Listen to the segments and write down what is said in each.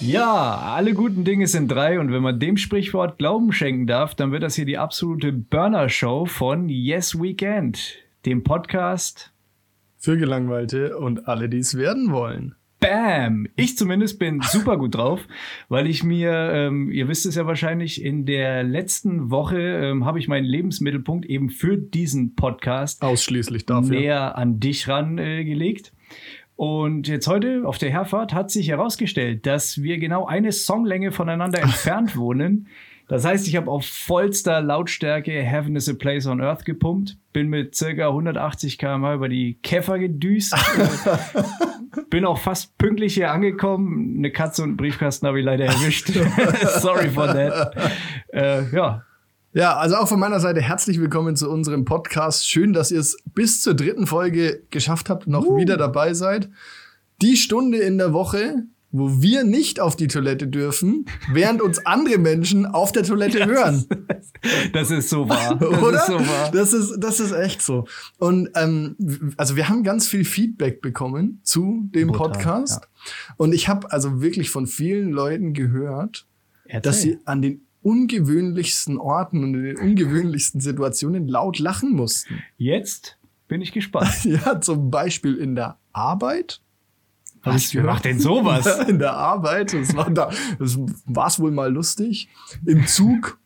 Ja, alle guten Dinge sind drei und wenn man dem Sprichwort Glauben schenken darf, dann wird das hier die absolute Burner-Show von Yes Weekend, dem Podcast. Für Gelangweilte und alle, die es werden wollen. Bam! Ich zumindest bin super gut drauf, weil ich mir, ähm, ihr wisst es ja wahrscheinlich, in der letzten Woche ähm, habe ich meinen Lebensmittelpunkt eben für diesen Podcast Ausschließlich dafür. näher an dich rangelegt. Und jetzt heute auf der Herfahrt hat sich herausgestellt, dass wir genau eine Songlänge voneinander entfernt wohnen. Das heißt, ich habe auf vollster Lautstärke Heaven is a Place on Earth gepumpt, bin mit circa 180 km über die Käfer gedüst, bin auch fast pünktlich hier angekommen. Eine Katze und einen Briefkasten habe ich leider erwischt. Sorry for that. Äh, ja, Ja, also auch von meiner Seite herzlich willkommen zu unserem Podcast. Schön, dass ihr es bis zur dritten Folge geschafft habt, noch wieder dabei seid. Die Stunde in der Woche, wo wir nicht auf die Toilette dürfen, während uns andere Menschen auf der Toilette hören. das ist so wahr. Das Oder? ist so wahr. Das ist, das ist echt so. Und ähm, also wir haben ganz viel Feedback bekommen zu dem Brutal, Podcast. Und ich habe also wirklich von vielen Leuten gehört, dass Erzähl. sie an den ungewöhnlichsten Orten und in den ungewöhnlichsten Situationen laut lachen mussten. Jetzt bin ich gespannt. Ja, zum Beispiel in der Arbeit. Was, wer macht denn sowas? In der Arbeit. Das war da, das war's wohl mal lustig. Im Zug,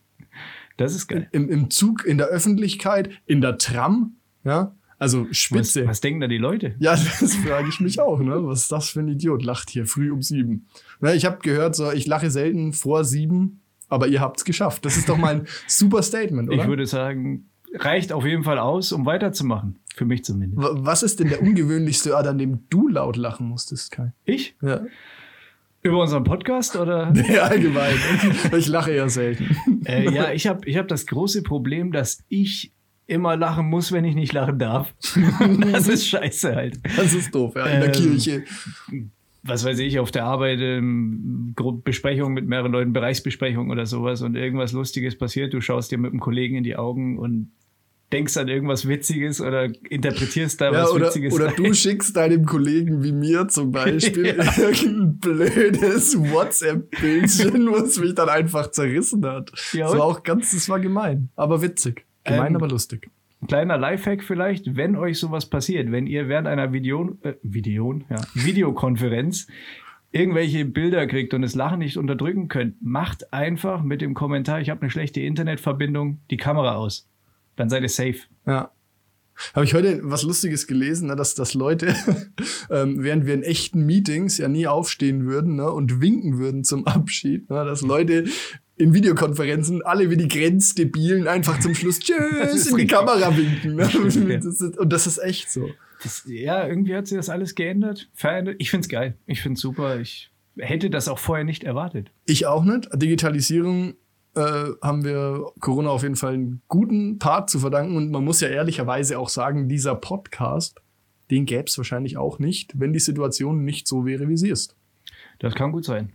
Das ist geil. im, im Zug, in der Öffentlichkeit, in der Tram. Ja, also Was, Spitze. was denken da die Leute? Ja, das frage ich mich auch, ne? Was ist das für ein Idiot? Lacht hier früh um sieben. Na, ich habe gehört, so, ich lache selten vor sieben, aber ihr habt's geschafft. Das ist doch mal ein super Statement, oder? Ich würde sagen, reicht auf jeden Fall aus, um weiterzumachen. Für mich zumindest. Was ist denn der ungewöhnlichste Ort, an dem du laut lachen musstest, Kai? Ich? Ja. Über unseren Podcast oder? Nee, allgemein. Ich lache eher selten. äh, ja, ich habe ich hab das große Problem, dass ich immer lachen muss, wenn ich nicht lachen darf. das ist scheiße halt. Das ist doof, ja. In der Ähm, Kirche. Was weiß ich, auf der Arbeit, ähm, Besprechung mit mehreren Leuten, Bereichsbesprechung oder sowas und irgendwas Lustiges passiert, du schaust dir mit einem Kollegen in die Augen und denkst an irgendwas Witziges oder interpretierst da Ja, was oder, Witziges. oder rein. du schickst deinem Kollegen wie mir zum Beispiel Ja. irgendein blödes WhatsApp-Bildchen, was mich dann einfach zerrissen hat. Ja, das war auch ganz, das war gemein, aber witzig. Gemein, Ähm, aber lustig. Kleiner Lifehack vielleicht, wenn euch sowas passiert, wenn ihr während einer Video, äh, Videon, ja, Videokonferenz irgendwelche Bilder kriegt und das Lachen nicht unterdrücken könnt, macht einfach mit dem Kommentar, ich habe eine schlechte Internetverbindung, die Kamera aus. Dann seid ihr safe. Ja. Habe ich heute was Lustiges gelesen, ne, dass, dass Leute, ähm, während wir in echten Meetings ja nie aufstehen würden ne, und winken würden zum Abschied, ne, dass Leute in Videokonferenzen alle wie die Grenzdebilen einfach zum Schluss Tschüss in die. Kamera winken. Und das ist echt so. Das, ja, irgendwie hat sich das alles geändert, verändert. Ich find's geil. Ich find's super. Ich hätte das auch vorher nicht erwartet. Ich auch nicht. Digitalisierung äh, haben wir Corona auf jeden Fall einen guten Part zu verdanken. Und man muss ja ehrlicherweise auch sagen, dieser Podcast, den gäbe es wahrscheinlich auch nicht, wenn die Situation nicht so wäre, wie sie ist. Das kann gut sein.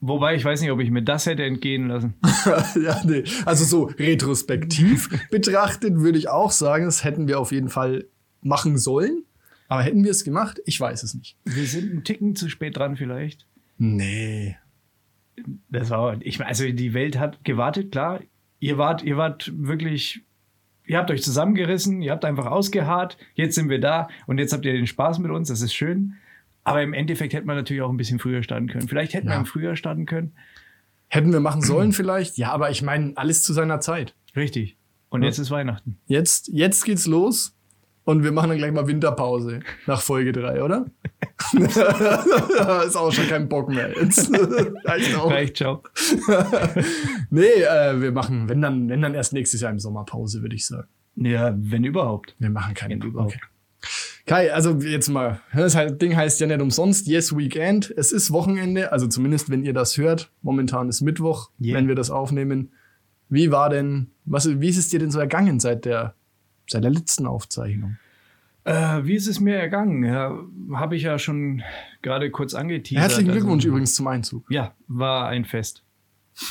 Wobei ich weiß nicht, ob ich mir das hätte entgehen lassen. ja, nee. Also so retrospektiv betrachtet würde ich auch sagen, das hätten wir auf jeden Fall machen sollen. Aber hätten wir es gemacht? Ich weiß es nicht. Wir sind einen Ticken zu spät dran vielleicht. Nee. Das war, ich also die Welt hat gewartet, klar. Ihr wart, ihr wart wirklich, ihr habt euch zusammengerissen, ihr habt einfach ausgeharrt. Jetzt sind wir da und jetzt habt ihr den Spaß mit uns. Das ist schön. Aber im Endeffekt hätte man natürlich auch ein bisschen früher starten können. Vielleicht hätten Ja. wir im Frühjahr starten können. Hätten wir machen sollen vielleicht? Ja, aber ich meine, alles zu seiner Zeit. Richtig. Und Ja. jetzt ist Weihnachten. Jetzt, jetzt geht's los und wir machen dann gleich mal Winterpause nach Folge 3, oder? ist auch schon kein Bock mehr. Jetzt reicht auch. Reicht, ciao. Nee, äh, wir machen, wenn dann, wenn dann erst nächstes Jahr im Sommerpause, würde ich sagen. Ja, wenn überhaupt. Wir machen keine Wenn überhaupt. Okay. Kai, also jetzt mal, das halt- Ding heißt ja nicht umsonst Yes Weekend. Es ist Wochenende, also zumindest wenn ihr das hört. Momentan ist Mittwoch, Yeah. wenn wir das aufnehmen. Wie war denn, was, wie ist es dir denn so ergangen seit der, seit der letzten Aufzeichnung? Äh, wie ist es mir ergangen? Ja, Habe ich ja schon gerade kurz angeteasert. Herzlichen Also, Glückwunsch übrigens zum Einzug. Ja, war ein Fest.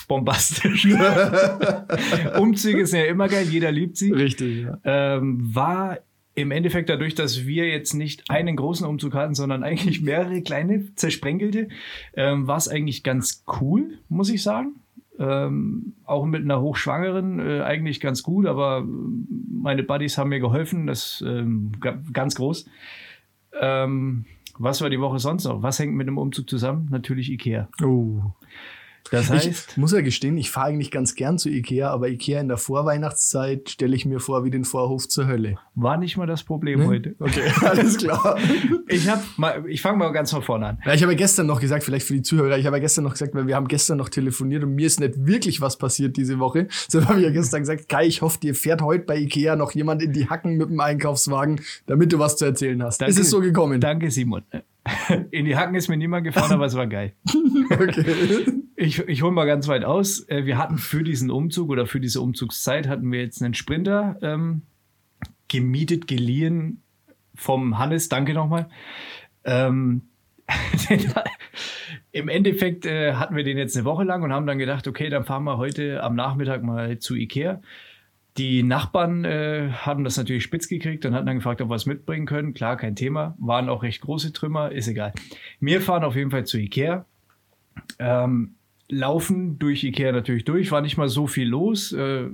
bombastisch. Umzüge sind ja immer geil, jeder liebt sie. Richtig, ja. Ähm, war im Endeffekt dadurch, dass wir jetzt nicht einen großen Umzug hatten, sondern eigentlich mehrere kleine zersprengelte, ähm, war es eigentlich ganz cool, muss ich sagen. Ähm, auch mit einer Hochschwangeren äh, eigentlich ganz gut, aber meine Buddies haben mir geholfen, das ähm, ga- ganz groß. Ähm, was war die Woche sonst noch? Was hängt mit dem Umzug zusammen? Natürlich Ikea. Oh. Das Ich heißt, muss ja gestehen, ich fahre eigentlich ganz gern zu Ikea, aber Ikea in der Vorweihnachtszeit stelle ich mir vor wie den Vorhof zur Hölle. war nicht mal das Problem Ne? heute. Okay, alles klar. Ich mal, ich fange mal ganz von vorne an. Ja, ich habe ja gestern noch gesagt, vielleicht für die Zuhörer, ich habe ja gestern noch gesagt, weil wir haben gestern noch telefoniert und mir ist nicht wirklich was passiert diese Woche. So habe ich ja gestern gesagt, Kai, ich hoffe, dir fährt heute bei Ikea noch jemand in die Hacken mit dem Einkaufswagen, damit du was zu erzählen hast. Danke. Ist es so gekommen? Danke, Simon. In die Hacken ist mir niemand gefahren, aber es war geil. Okay. Ich, ich hole mal ganz weit aus. Äh, Wir hatten für diesen Umzug oder für diese Umzugszeit hatten wir jetzt einen Sprinter ähm, gemietet, geliehen vom Hannes. Danke nochmal. Ähm, Im Endeffekt äh, hatten wir den jetzt eine Woche lang und haben dann gedacht, okay, dann fahren wir heute am Nachmittag mal zu Ikea. Die Nachbarn äh, haben das natürlich spitz gekriegt und hatten dann gefragt, ob wir es mitbringen können. Klar, kein Thema. Waren auch recht große Trümmer, ist egal. Wir fahren auf jeden Fall zu Ikea. Ähm, laufen durch Ikea natürlich durch, war nicht mal so viel los. Äh,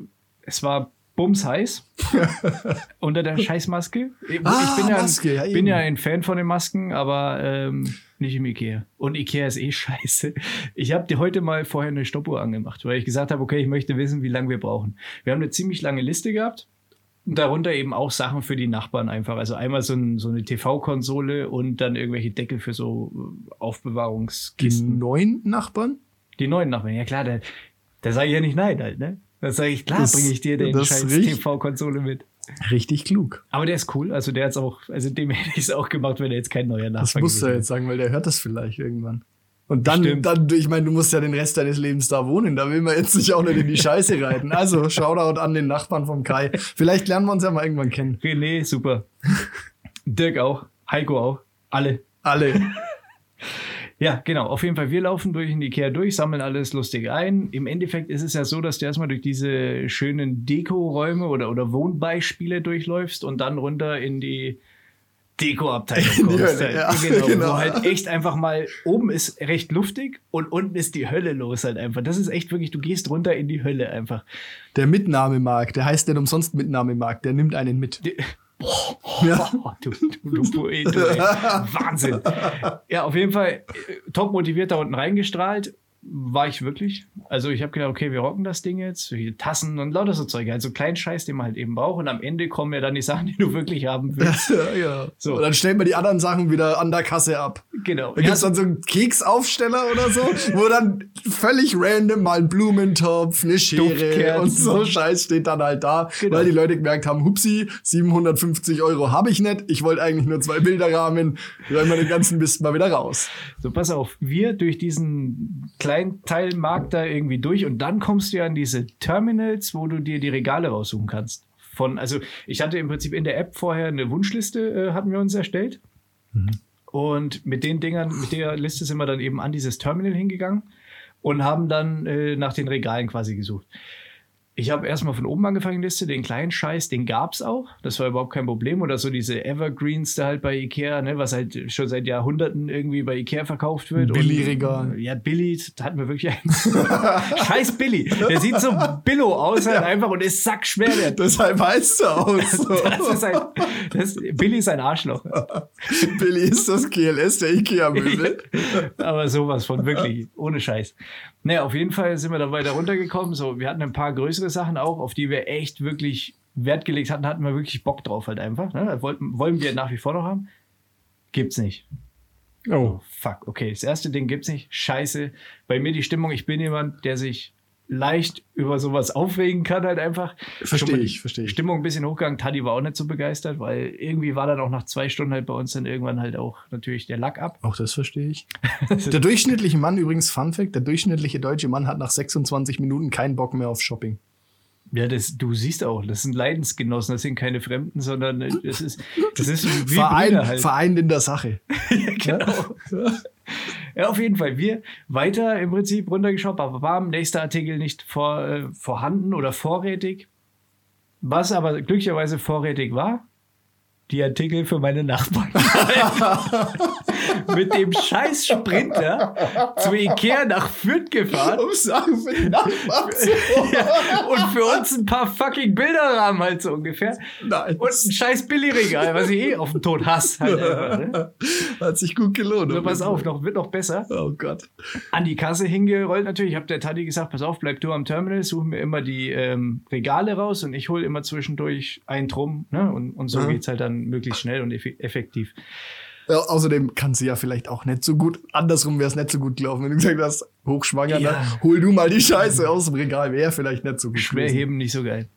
es war bumsheiß unter der Scheißmaske. Ich, Ah, ich bin, ja, Maske, ja, ein, eben. bin ja ein Fan von den Masken, aber ähm, nicht im Ikea. Und Ikea ist eh scheiße. Ich habe dir heute mal vorher eine Stoppuhr angemacht, weil ich gesagt habe, okay, ich möchte wissen, wie lange wir brauchen. Wir haben eine ziemlich lange Liste gehabt. Und darunter eben auch Sachen für die Nachbarn einfach. Also einmal so, ein, so eine TV-Konsole und dann irgendwelche Deckel für so äh, Die Aufbewahrungskisten. neuen Nachbarn? Die neuen Nachbarn, ja klar, da, da sage ich ja nicht nein halt, ne? Da sage ich, klar, bringe ich dir den scheiß TV-Konsole mit. Richtig klug. Aber der ist cool, also der hat's auch, also dem hätte ich es auch gemacht, wenn er jetzt kein neuer Nachbar Das musst du gewesen jetzt sagen, weil der hört das vielleicht irgendwann. Und dann, Stimmt. dann, ich meine, du musst ja den Rest deines Lebens da wohnen. Da will man jetzt nicht auch nicht in die Scheiße reiten. Also, Shoutout an den Nachbarn vom Kai. Vielleicht lernen wir uns ja mal irgendwann kennen. René, super. Dirk auch, Heiko auch, alle. Alle. Ja, genau. Auf jeden Fall, wir laufen durch den Ikea durch, sammeln alles lustig ein. Im Endeffekt ist es ja so, dass du erstmal durch diese schönen Dekoräume oder, oder Wohnbeispiele durchläufst und dann runter in die Dekoabteilung In die kommst. Hölle, ja, genau, genau. Wo halt echt einfach mal, oben ist recht luftig und unten ist die Hölle los halt einfach. Das ist echt wirklich, du gehst runter in die Hölle einfach. Der Mitnahmemarkt, der heißt nicht umsonst Mitnahmemarkt, der nimmt einen mit. Die- Ja. Oh, du, du, du Poet, du, ey. Wahnsinn. Ja, auf jeden Fall äh, top motiviert da unten reingestrahlt. War ich wirklich. Also ich habe gedacht, okay, wir rocken das Ding jetzt. Hier Tassen und lauter so Zeug. Also kleinen Scheiß, den man halt eben braucht. Und am Ende kommen ja dann die Sachen, die du wirklich haben willst. ja, ja. So. Und dann stellt man die anderen Sachen wieder an der Kasse ab. Genau. Da gibt's dann so einen Keksaufsteller oder so, wo dann völlig random mal ein Blumentopf, eine Schere und so Scheiß steht dann halt da, Genau. weil die Leute gemerkt haben, hupsi, 750 Euro habe ich nicht, ich wollte eigentlich nur zwei Bilderrahmen, räumen wir den ganzen Mist mal wieder raus. So, pass auf, wir durch diesen kleinen Teilmarkt da irgendwie durch und dann kommst du ja an diese Terminals, wo du dir die Regale raussuchen kannst. Von, also ich hatte im Prinzip in der App vorher eine Wunschliste, äh, hatten wir uns erstellt. Und mit den Dingern, mit der Liste sind wir dann eben an dieses Terminal hingegangen und haben dann äh, nach den Regalen quasi gesucht. Ich habe erstmal von oben angefangen, Liste, den kleinen Scheiß, den gab's auch. Das war überhaupt kein Problem. Oder so diese Evergreens da halt bei Ikea, ne, was halt schon seit Jahrhunderten irgendwie bei Ikea verkauft wird. Billy-Regal. Und, ja, Billy, da hatten wir wirklich einen. Scheiß Billy. Der sieht so billo aus halt einfach und ist sackschwer. Der, Deshalb heißt er auch so. das ist ein, das, Billy ist ein Arschloch. Billy ist das GLS der Ikea-Möbel. Aber sowas von wirklich, ohne Scheiß. Naja, auf jeden Fall sind wir dann weiter runtergekommen. So, wir hatten ein paar größere Sachen auch, auf die wir echt wirklich Wert gelegt hatten, hatten wir wirklich Bock drauf halt einfach. Ne? Wollten, wollen wir nach wie vor noch haben? Gibt's nicht. Oh. Fuck, okay. Das erste Ding gibt's nicht. Scheiße. Bei mir die Stimmung, ich bin jemand, der sich leicht über sowas aufregen kann, halt einfach. Verstehe ich, verstehe ich. Stimmung ein bisschen hochgegangen. Taddy war auch nicht so begeistert, weil irgendwie war dann auch nach zwei Stunden halt bei uns dann irgendwann halt auch natürlich der Lack ab. Auch das verstehe ich. Der durchschnittliche Mann, übrigens Fun Fact, der durchschnittliche deutsche Mann hat nach 26 Minuten keinen Bock mehr auf Shopping. Ja, das, du siehst auch, das sind Leidensgenossen, das sind keine Fremden, sondern äh, das ist, das ist wie Verein, halt. Verein in der Sache. genau. Ja, auf jeden Fall. Wir weiter im Prinzip runtergeschaut, bam, bam, nächster Artikel nicht vor, äh, vorhanden oder vorrätig. Was aber glücklicherweise vorrätig war, die Artikel für meine Nachbarn. Mit dem scheiß Sprinter zu Ikea nach Fürth gefahren. Um Sachen für zu Ja, und für uns ein paar fucking Bilderrahmen halt so ungefähr. Nice. Und ein scheiß Billigregal, was ich eh auf den Tod hasse. Halt einfach, ne? Hat sich gut gelohnt. So, pass auf, noch, wird noch besser. Oh Gott. An die Kasse hingerollt natürlich. Ich habe der Tati gesagt, pass auf, bleib du am Terminal, such mir immer die ähm, Regale raus und ich hole immer zwischendurch einen drum. Ne? Und, und so Mhm. geht's halt dann möglichst schnell und effi- effektiv. Ja, außerdem kann sie ja vielleicht auch nicht so gut. Andersrum wäre es nicht so gut gelaufen, wenn du gesagt hast, hochschwanger, Ja. ne? hol du mal die Scheiße aus dem Regal. Wäre vielleicht nicht so gut. Schwer gewesen. heben, nicht so geil.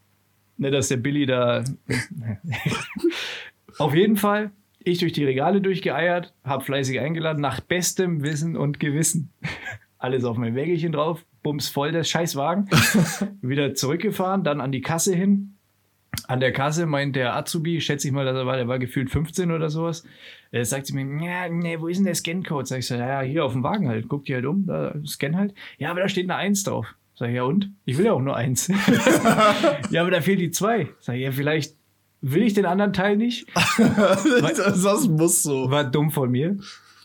Ne, dass der Billy da. Auf jeden Fall, ich durch die Regale durchgeeiert, hab fleißig eingeladen, nach bestem Wissen und Gewissen. Alles auf mein Wägelchen drauf, bums voll der Scheißwagen. Wieder zurückgefahren, dann an die Kasse hin. An der Kasse meint der Azubi, schätze ich mal, dass er war, der war gefühlt 15 oder sowas. Er sagt sie mir, ja, nee, wo ist denn der Scancode? Sag ich so, ja, hier auf dem Wagen halt. Guck dir halt um, da scan halt. Ja, aber da steht eine Eins drauf. Sag ich, ja und? Ich will ja auch nur eins. ja, aber da fehlt die zwei. Sag ich, ja, vielleicht will ich den anderen Teil nicht. das, das muss so. War dumm von mir.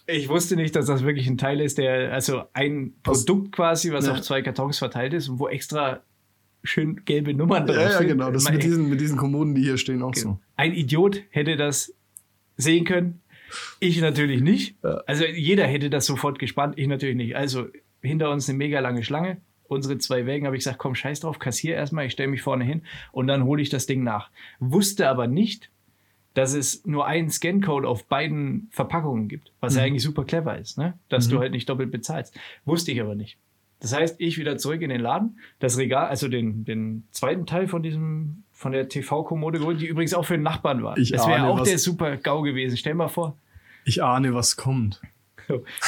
Ich wusste nicht, dass das wirklich ein Teil ist, der, also ein Produkt quasi, was Ja. auf zwei Kartons verteilt ist und wo extra schön gelbe Nummern drauf Ja, ja, sind. genau. Das ist mit diesen, mit diesen Kommoden, die hier stehen, auch so. ein Idiot hätte das sehen können. Ich natürlich nicht. Also jeder hätte das sofort gespannt, ich natürlich nicht. Also hinter uns eine mega lange Schlange. Unsere zwei Wägen habe ich gesagt, komm, scheiß drauf, kassier erstmal, ich stelle mich vorne hin und dann hole ich das Ding nach. Wusste aber nicht, dass es nur einen Scancode auf beiden Verpackungen gibt, was ja eigentlich super clever ist, ne? dass du halt nicht doppelt bezahlst. Wusste ich aber nicht. Das heißt, ich wieder zurück in den Laden, das Regal, also den, den zweiten Teil von diesem, von der TV-Kommode geholt, die übrigens auch für den Nachbarn war. Ich das wäre auch was- der super GAU gewesen. Stell mal vor, Ich ahne, was kommt.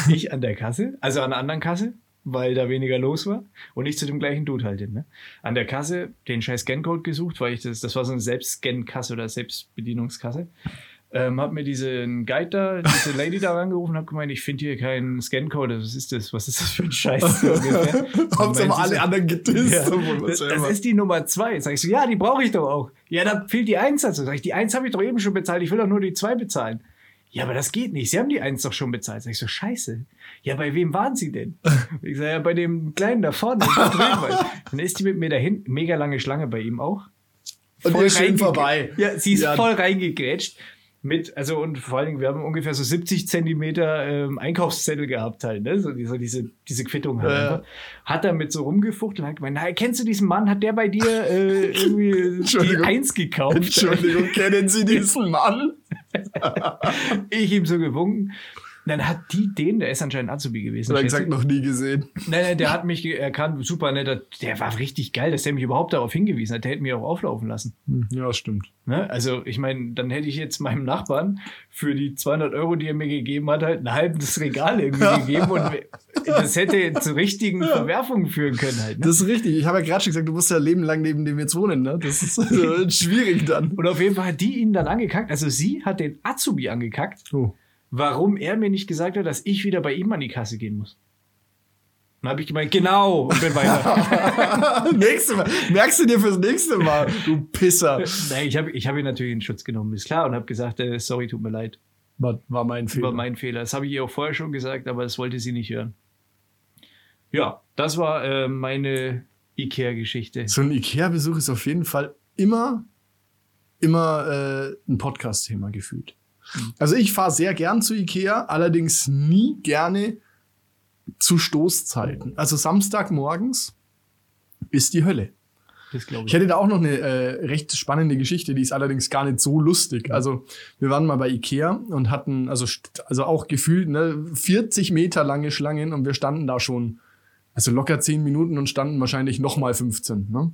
ich an der Kasse, also an einer anderen Kasse, weil da weniger los war und ich zu dem gleichen Dude halt hin. Ne? An der Kasse den scheiß Scancode gesucht, weil ich das, das war so eine Selbstscan-Kasse oder Selbstbedienungskasse. Ähm, hab mir diesen Guide da, diese Lady da angerufen und hab gemeint, ich finde hier keinen Scancode. Was ist das? Was ist das für ein Scheiß? Meint aber alle anderen gedisst. ja, das, das ist die Nummer zwei. Sag ich so, ja, die brauche ich doch auch. Ja, da fehlt die Eins dazu. Sag ich, die Eins habe ich doch eben schon bezahlt. Ich will doch nur die zwei bezahlen. Ja, aber das geht nicht. Sie haben die Eins doch schon bezahlt. Sag ich so, scheiße. Ja, bei wem waren Sie denn? Ich sage, ja, bei dem Kleinen da vorne. Dann ist die mit mir dahin. Mega lange Schlange bei ihm auch. Und Voll ihr schön reingegr- vorbei. Ja, sie ist Ja. voll reingegrätscht. Mit, also und vor allen Dingen, wir haben ungefähr so 70 Zentimeter ähm, Einkaufszettel gehabt halt, ne? So diese, diese, diese Quittung halt. Ja, einfach. Hat damit so rumgefuchtelt und hat gemeint, na, kennst du diesen Mann? Hat der bei dir äh, irgendwie die. Eins gekauft? Entschuldigung, kennen Sie diesen Mann? Ich ihm so gewunken. Dann hat die den, der ist anscheinend Azubi gewesen. Oder gesagt, noch nie gesehen. Nein, nein, der hat mich erkannt, super netter. Der war richtig geil, dass der mich überhaupt darauf hingewiesen hat. Der hätte mich auch auflaufen lassen. Ja, stimmt. Ne? Also, ich meine, dann hätte ich jetzt meinem Nachbarn für die 200 Euro, die er mir gegeben hat, halt ein halbes Regal irgendwie gegeben und das hätte zu richtigen Verwerfungen führen können halt. Ne? Das ist richtig. Ich habe ja gerade schon gesagt, du musst ja Leben lang neben dem jetzt wohnen, ne? Das ist schwierig dann. Und auf jeden Fall hat die ihn dann angekackt. Also, sie hat den Azubi angekackt, Oh. Warum er mir nicht gesagt hat, dass ich wieder bei ihm an die Kasse gehen muss. Dann habe ich gemeint, genau, und bin weiter. nächste Mal. Merkst du dir fürs nächste Mal, du Pisser. Nein, ich habe ich hab ihn natürlich in Schutz genommen, ist klar, und habe gesagt, äh, sorry, tut mir leid. War, war mein Fehler. War mein Fehler. Das habe ich ihr auch vorher schon gesagt, aber das wollte sie nicht hören. Ja, das war äh, meine Ikea-Geschichte. so ein Ikea-Besuch ist auf jeden Fall immer, immer äh, ein Podcast-Thema gefühlt. Also ich fahre sehr gern zu Ikea, allerdings nie gerne zu Stoßzeiten. Also Samstagmorgens ist die Hölle. Das Ich ich. hätte da auch noch eine äh, recht spannende Geschichte, die ist allerdings gar nicht so lustig. Also wir waren mal bei Ikea und hatten also also auch gefühlt ne, 40 Meter lange Schlangen und wir standen da schon also locker 10 Minuten und standen wahrscheinlich noch mal 15. Ne?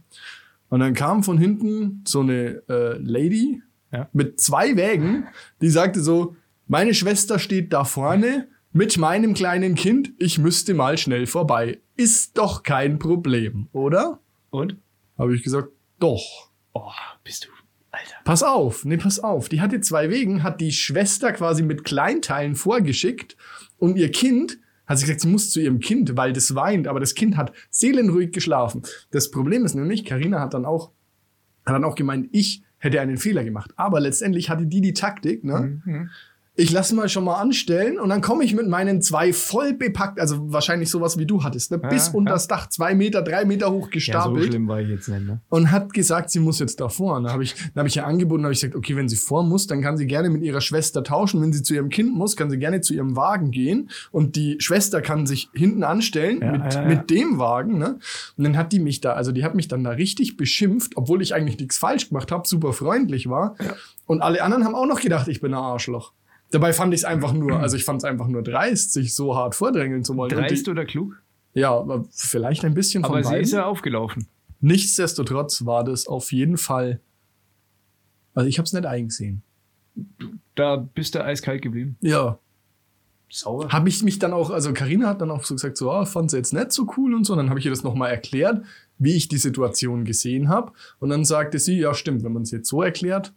Und dann kam von hinten so eine äh, Lady Ja. mit zwei Wägen, die sagte so, meine Schwester steht da vorne mit meinem kleinen Kind, ich müsste mal schnell vorbei. Ist doch kein Problem, oder? Und? Habe ich gesagt, doch. Oh, bist du, Alter. Pass auf, nee, pass auf. Die hatte zwei Wegen, hat die Schwester quasi mit Kleinteilen vorgeschickt und ihr Kind hat sie gesagt, sie muss zu ihrem Kind, weil das weint, aber das Kind hat seelenruhig geschlafen. Das Problem ist nämlich, Karina hat dann auch, hat dann auch gemeint, ich hätte einen Fehler gemacht. Aber letztendlich hatte die die Taktik, ne? Mhm. Ich lasse mal schon mal anstellen und dann komme ich mit meinen zwei voll bepackt, also wahrscheinlich sowas wie du hattest, ne? Bis ja. unter das Dach, zwei Meter, drei Meter hoch Ja, so gestapelt schlimm war ich jetzt nicht, ne? und hat gesagt, sie muss jetzt davor. Und da habe ich, dann habe ich ihr angeboten, habe ich gesagt, okay, wenn sie vor muss, dann kann sie gerne mit ihrer Schwester tauschen. Wenn sie zu ihrem Kind muss, kann sie gerne zu ihrem Wagen gehen und die Schwester kann sich hinten anstellen Ja, mit, ja. mit dem Wagen. Ne? Und dann hat die mich da, also die hat mich dann da richtig beschimpft, obwohl ich eigentlich nichts falsch gemacht habe, super freundlich war. Und alle anderen haben auch noch gedacht, ich bin ein Arschloch. Dabei fand ich es einfach nur, also ich fand es einfach nur dreist, sich so hart vordrängeln zu wollen. Und Dreist die, oder klug? ja, aber vielleicht ein bisschen von Aber sie beiden. ist ja aufgelaufen. Nichtsdestotrotz war das auf jeden Fall. Also ich habe es nicht eingesehen. Da bist du eiskalt geblieben. Ja. Sauer. Habe ich mich dann auch, also Karina hat dann auch so gesagt, so, ah, fand sie jetzt nicht so cool und so. Dann habe ich ihr das nochmal erklärt, wie ich die Situation gesehen habe. Und dann sagte sie, ja, stimmt, wenn man es jetzt so erklärt,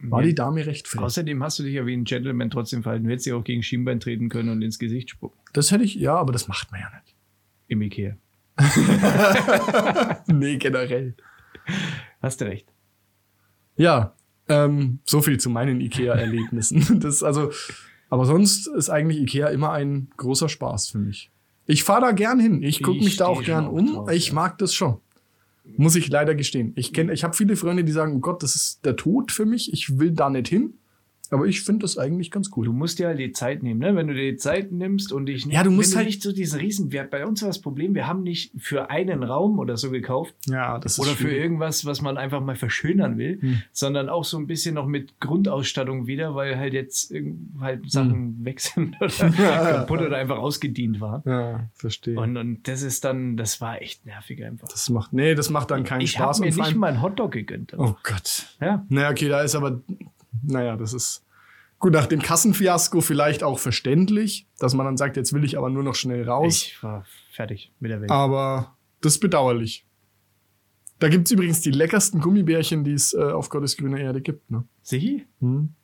war die Dame recht frech. Außerdem hast du dich ja wie ein Gentleman trotzdem verhalten. Du hättest ja auch gegen Schienbein treten können und ins Gesicht spucken. Das hätte ich, ja, aber das macht man ja nicht. Im Ikea. nee, generell. Hast du recht. Ja, ähm, so viel zu meinen IKEA-Erlebnissen. Das also, aber sonst ist eigentlich IKEA immer ein großer Spaß für mich. Ich fahre da gern hin. Ich gucke Ich mich da auch gern um. drauf, ich ja. mag das schon. Muss ich leider gestehen. Ich kenne, ich habe viele Freunde, die sagen, oh Gott, das ist der Tod für mich. Ich will da nicht hin. Aber ich finde das eigentlich ganz Du cool. musst dir halt die Zeit nehmen, ne? Wenn du dir die Zeit nimmst und dich nicht, Ja, du musst halt- du nicht so diesen Riesen, wir, bei uns war das Problem, wir haben nicht für einen Raum oder so gekauft Ja, das oder ist für schwierig. irgendwas, was man einfach mal verschönern will, Hm. sondern auch so ein bisschen noch mit Grundausstattung wieder, weil halt jetzt halt Sachen weg sind oder Hm. Ja, kaputt ja. oder einfach ausgedient waren. Ja, verstehe. Und, und das ist dann, das war echt nervig einfach. das macht, nee, das macht dann keinen ich Spaß. habe mir nicht mal einen Hotdog gegönnt. Oh Gott. Ja, Naja, okay, da ist aber, naja, das ist gut nach dem Kassenfiasko vielleicht auch verständlich, dass man dann sagt, jetzt will ich aber nur noch schnell raus. ich war fertig mit der Welt. Aber das ist bedauerlich. Da gibt's übrigens die leckersten Gummibärchen, die es äh, auf Gottes grüner Erde gibt. Ne? Sie? Hm?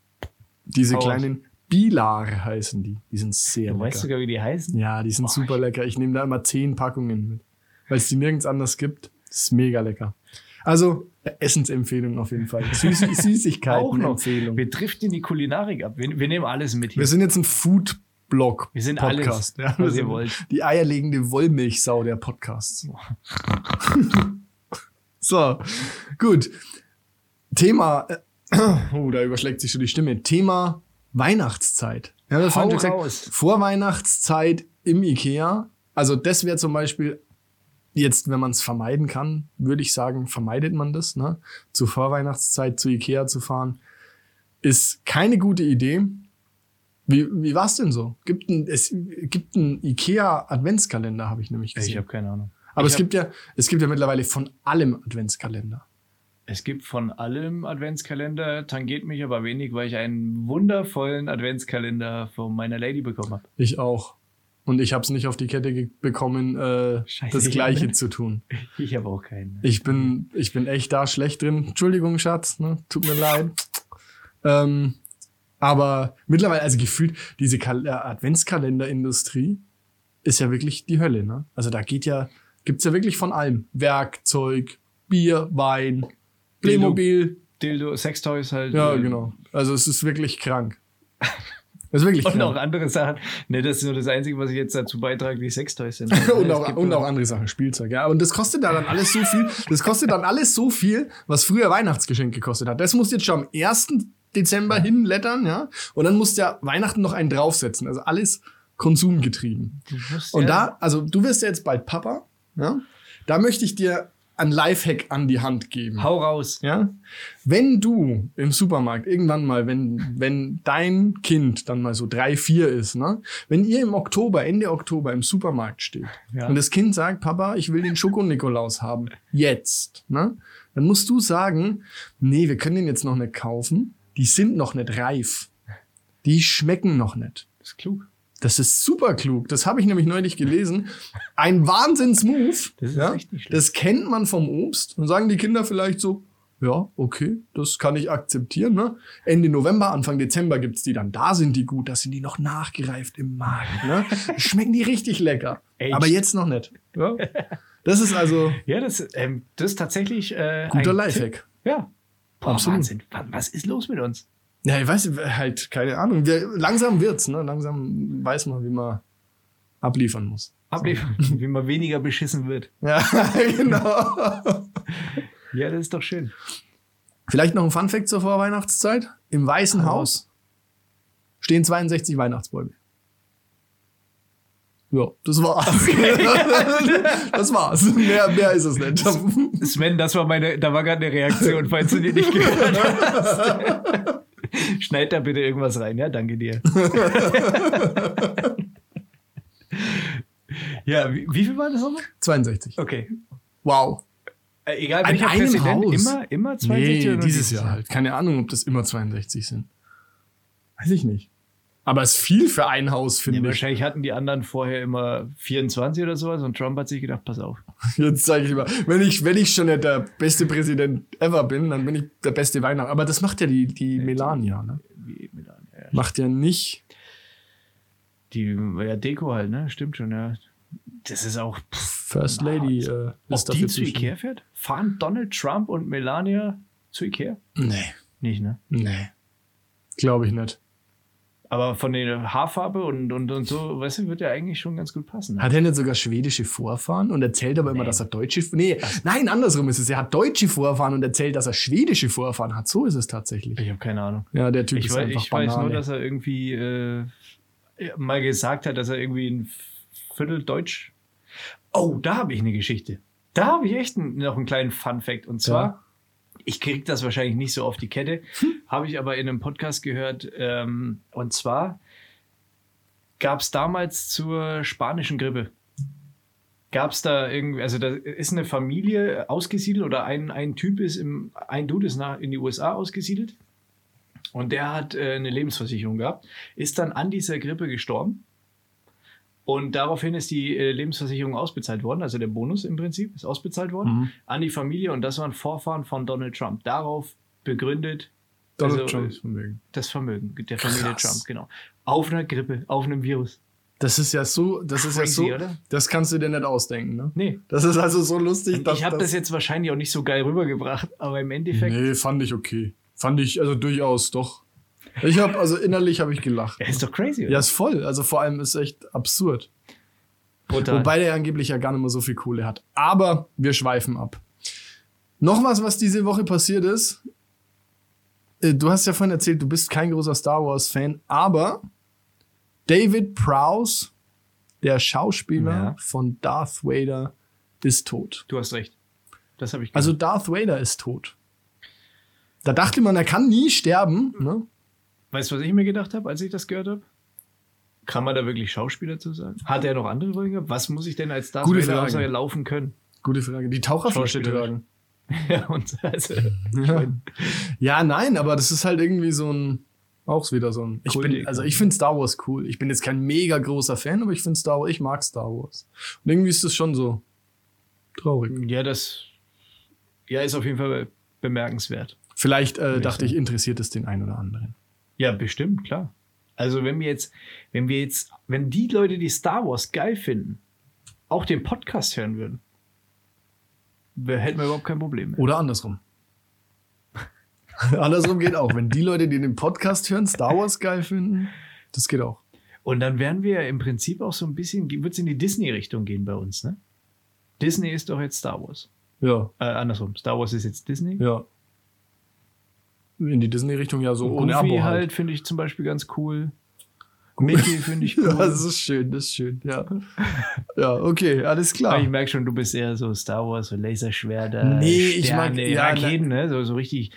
Diese Hau kleinen Bilar heißen die. Die sind sehr Du lecker. weißt sogar, wie die heißen? ja, die sind Boah, super lecker. Ich nehme da immer zehn Packungen mit, weil es die nirgends anders gibt. Das ist mega lecker. Also Essensempfehlung auf jeden Fall. Süß Auch noch. Süßigkeiten-Empfehlung. Wir driften die Kulinarik ab. Wir, wir nehmen alles mit hier. Wir sind jetzt ein Food-Blog. Wir sind Podcast. alles, Ja, wir was ihr wollt. Die eierlegende Wollmilchsau der Podcasts. so, gut. Thema, äh, oh, da überschlägt sich schon die Stimme. Thema Weihnachtszeit. Ja, das Hau wir gesagt. raus. Vorweihnachtszeit im Ikea. Also das wäre zum Beispiel jetzt, wenn man es vermeiden kann, würde ich sagen, vermeidet man das. Ne? Zur Vorweihnachtszeit zu Ikea zu fahren, ist keine gute Idee. Wie, wie war es denn so? Gibt ein, es gibt einen Ikea-Adventskalender, habe ich nämlich gesehen. Ich habe keine Ahnung. Aber ich es gibt ja, es gibt ja mittlerweile von allem Adventskalender. Es gibt von allem Adventskalender, tangiert mich aber wenig, weil ich einen wundervollen Adventskalender von meiner Lady bekommen habe. Ich auch. Und ich habe es nicht auf die Kette bekommen, äh, Scheiße, das ich Gleiche nicht. zu tun. Ich habe auch keinen. Ich bin, ich bin echt da schlecht drin. Entschuldigung, Schatz, ne? tut mir leid. Ähm, aber mittlerweile, also gefühlt, diese Kal äh, Adventskalender-Industrie ist ja wirklich die Hölle. Ne? Also da geht ja, gibt's ja wirklich von allem. Werkzeug, Bier, Wein, Playmobil. Dildo, Sextoys halt. Ja, äh, genau. Also es ist wirklich krank. Es ist wirklich Und auch krank. andere Sachen. Ne, das ist nur das Einzige, was ich jetzt dazu beitrage, die Sextoys sind. und, Es auch, und auch andere Sachen, Spielzeug, ja. Und das kostet da dann alles so viel, das kostet dann alles so viel, was früher Weihnachtsgeschenk gekostet hat. Das musst du jetzt schon am 1. Dezember hinlettern, ja. Und dann musst du ja Weihnachten noch einen draufsetzen. Also alles konsumgetrieben. Und ja- da, also du wirst ja jetzt bald Papa, ja. Da möchte ich dir ein Lifehack an die Hand geben. Hau raus. Ja? Wenn du im Supermarkt irgendwann mal, wenn, wenn dein Kind dann mal so drei, vier ist, ne? Wenn ihr im Oktober, Ende Oktober im Supermarkt steht Ja. und das Kind sagt, Papa, ich will den Schoko-Nikolaus haben. Jetzt, ne? Dann musst du sagen, nee, wir können den jetzt noch nicht kaufen. Die sind noch nicht reif. Die schmecken noch nicht. Das ist klug. Das ist super klug. Das habe ich nämlich neulich gelesen. Ein Wahnsinns-Move. Das ist ja? echt. Das kennt man vom Obst. Und sagen die Kinder vielleicht so, Ja, okay, das kann ich akzeptieren. Ne? Ende November, Anfang Dezember gibt's die dann. Da sind die gut, da sind die noch nachgereift im Magen. Ne? Schmecken die richtig lecker. Aged. Aber jetzt noch nicht. Ja? Das ist also Ja, das, ähm, das ist tatsächlich äh, guter ein Lifehack. Tipp. Ja. Boah, Absolut. Wahnsinn. Wa- Was ist los mit uns? Ja, ich weiß halt, keine Ahnung. Wir, langsam wird's, ne? Langsam weiß man, wie man abliefern muss. Abliefern, wie man weniger beschissen wird. Ja, genau. Ja, das ist doch schön. Vielleicht noch ein Funfact zur Vorweihnachtszeit. Im Weißen Hau Haus stehen 62 Weihnachtsbäume. Ja, das war's. das war's. Mehr, mehr ist es nicht. Sven, das war meine, da war gerade eine Reaktion, falls du die nicht gehört hast. Schneid da bitte irgendwas rein, ja, danke dir. ja, wie, wie viel war das nochmal? 62. Okay. Wow. Äh, egal, An welcher einem Präsident, Haus? immer, immer 62 Nee, dieses Jahr halt. Keine Ahnung, ob das immer 62 sind. Weiß ich nicht. Aber es ist viel für ein Haus, finde ich. wahrscheinlich hatten die anderen vorher immer 24 oder sowas und Trump hat sich gedacht, pass auf. Jetzt zeige ich mal. Wenn ich, wenn ich schon nicht der beste Präsident ever bin, dann bin ich der beste Weihnachten. Aber das macht ja die, die Melania, ne? Wie Melania, ja. Macht ja nicht. Die ja, Deko halt, ne? Stimmt schon, ja. Das ist auch. Pff, First Lady äh, ob ist die dafür zu. Ikea fährt? Fahren Donald Trump und Melania zu Ikea? Nee, Nicht, ne? nee. Glaube ich nicht. Aber von der Haarfarbe und, und, und so, weißt du, wird ja eigentlich schon ganz gut passen. Ne? Hat er nicht sogar schwedische Vorfahren und erzählt aber immer, Nee. dass er deutsche. Nee, nein, andersrum ist es. Er hat deutsche Vorfahren und erzählt, dass er schwedische Vorfahren hat. So ist es tatsächlich. Ich habe keine Ahnung. Ja, der Typ Ich, ist weiß, einfach ich weiß Banane. nur, dass er irgendwie äh, mal gesagt hat, dass er irgendwie ein Viertel Deutsch. Oh, da habe ich eine Geschichte. Da habe ich echt noch einen kleinen Fun-Fact. Und zwar, Ja. Ich krieg das wahrscheinlich nicht so auf die Kette, habe ich aber in einem Podcast gehört. Ähm, und zwar gab es damals zur spanischen Grippe. Gab es da irgendwie, also da ist eine Familie ausgesiedelt oder ein, ein Typ ist im, ein Dude ist nach, in die USA ausgesiedelt und der hat äh, eine Lebensversicherung gehabt, ist dann an dieser Grippe gestorben und daraufhin ist die äh, Lebensversicherung ausbezahlt worden, also der Bonus im Prinzip ist ausbezahlt worden Mhm. an die Familie und das waren Vorfahren von Donald Trump. Darauf begründet Donald also, Trumps Vermögen. das Vermögen der Familie Krass. Trump, genau. Auf einer Grippe, auf einem Virus. Das ist ja so, das ist ja Crazy, so, oder? das kannst du dir nicht ausdenken, ne? Nee. Das ist also so lustig, Und ich habe das jetzt wahrscheinlich auch nicht so geil rübergebracht, aber im Endeffekt, Nee, fand ich okay. Fand ich also durchaus doch. Ich habe also innerlich habe ich gelacht. ja, ist doch crazy, oder? Ja, ist voll. Also vor allem ist echt absurd. Brutal. Wobei der angeblich ja gar nicht mehr so viel Kohle hat. Aber wir schweifen ab. Noch was, was diese Woche passiert ist. Äh, Du hast ja vorhin erzählt, du bist kein großer Star Wars-Fan, aber David Prowse, der Schauspieler Ja. von Darth Vader, ist tot. du hast recht. Das habe ich Also Darth Vader ist tot. Da dachte man, er kann nie sterben. Ne? Weißt du, was ich mir gedacht habe, als ich das gehört habe? Kann man da wirklich Schauspieler zu sagen? Hat er noch andere Rollen gehabt? Was muss ich denn als Darth Gute Vader Frage. laufen können? Gute Frage. Die Taucherflasche tragen. ja, und also, Ja. ja, nein, aber das ist halt irgendwie so ein. Auch wieder so ein. Ich Cool, bin, also ich finde Star Wars cool. Ich bin jetzt kein mega großer Fan, aber ich finde Star Wars, ich mag Star Wars. Und irgendwie ist das schon so traurig. ja, das ja, ist auf jeden Fall bemerkenswert. Vielleicht äh, dachte ich, interessiert es den einen oder anderen. Ja, bestimmt, klar. Also wenn wir jetzt, wenn wir jetzt, wenn die Leute, die Star Wars geil finden, auch den Podcast hören würden, hätten wir überhaupt kein Problem mehr. Oder andersrum. andersrum geht auch. Wenn die Leute, die den Podcast hören, Star Wars geil finden, das geht auch. Und dann wären wir im Prinzip auch so ein bisschen, wird es in die Disney-Richtung gehen bei uns, ne? Disney ist doch jetzt Star Wars. Ja, Äh, andersrum, Star Wars ist jetzt Disney. ja. In die Disney-Richtung ja so ohne Goofy Abo halt, halt. finde ich zum Beispiel ganz cool. Mickey finde ich cool. Ja, das ist schön, das ist schön, ja. Ja, okay, alles klar. Aber ich merke schon, du bist eher so Star Wars, so Laserschwerter, Nee, ich Sterne, mag- ja, Raketen, ne? So, so richtig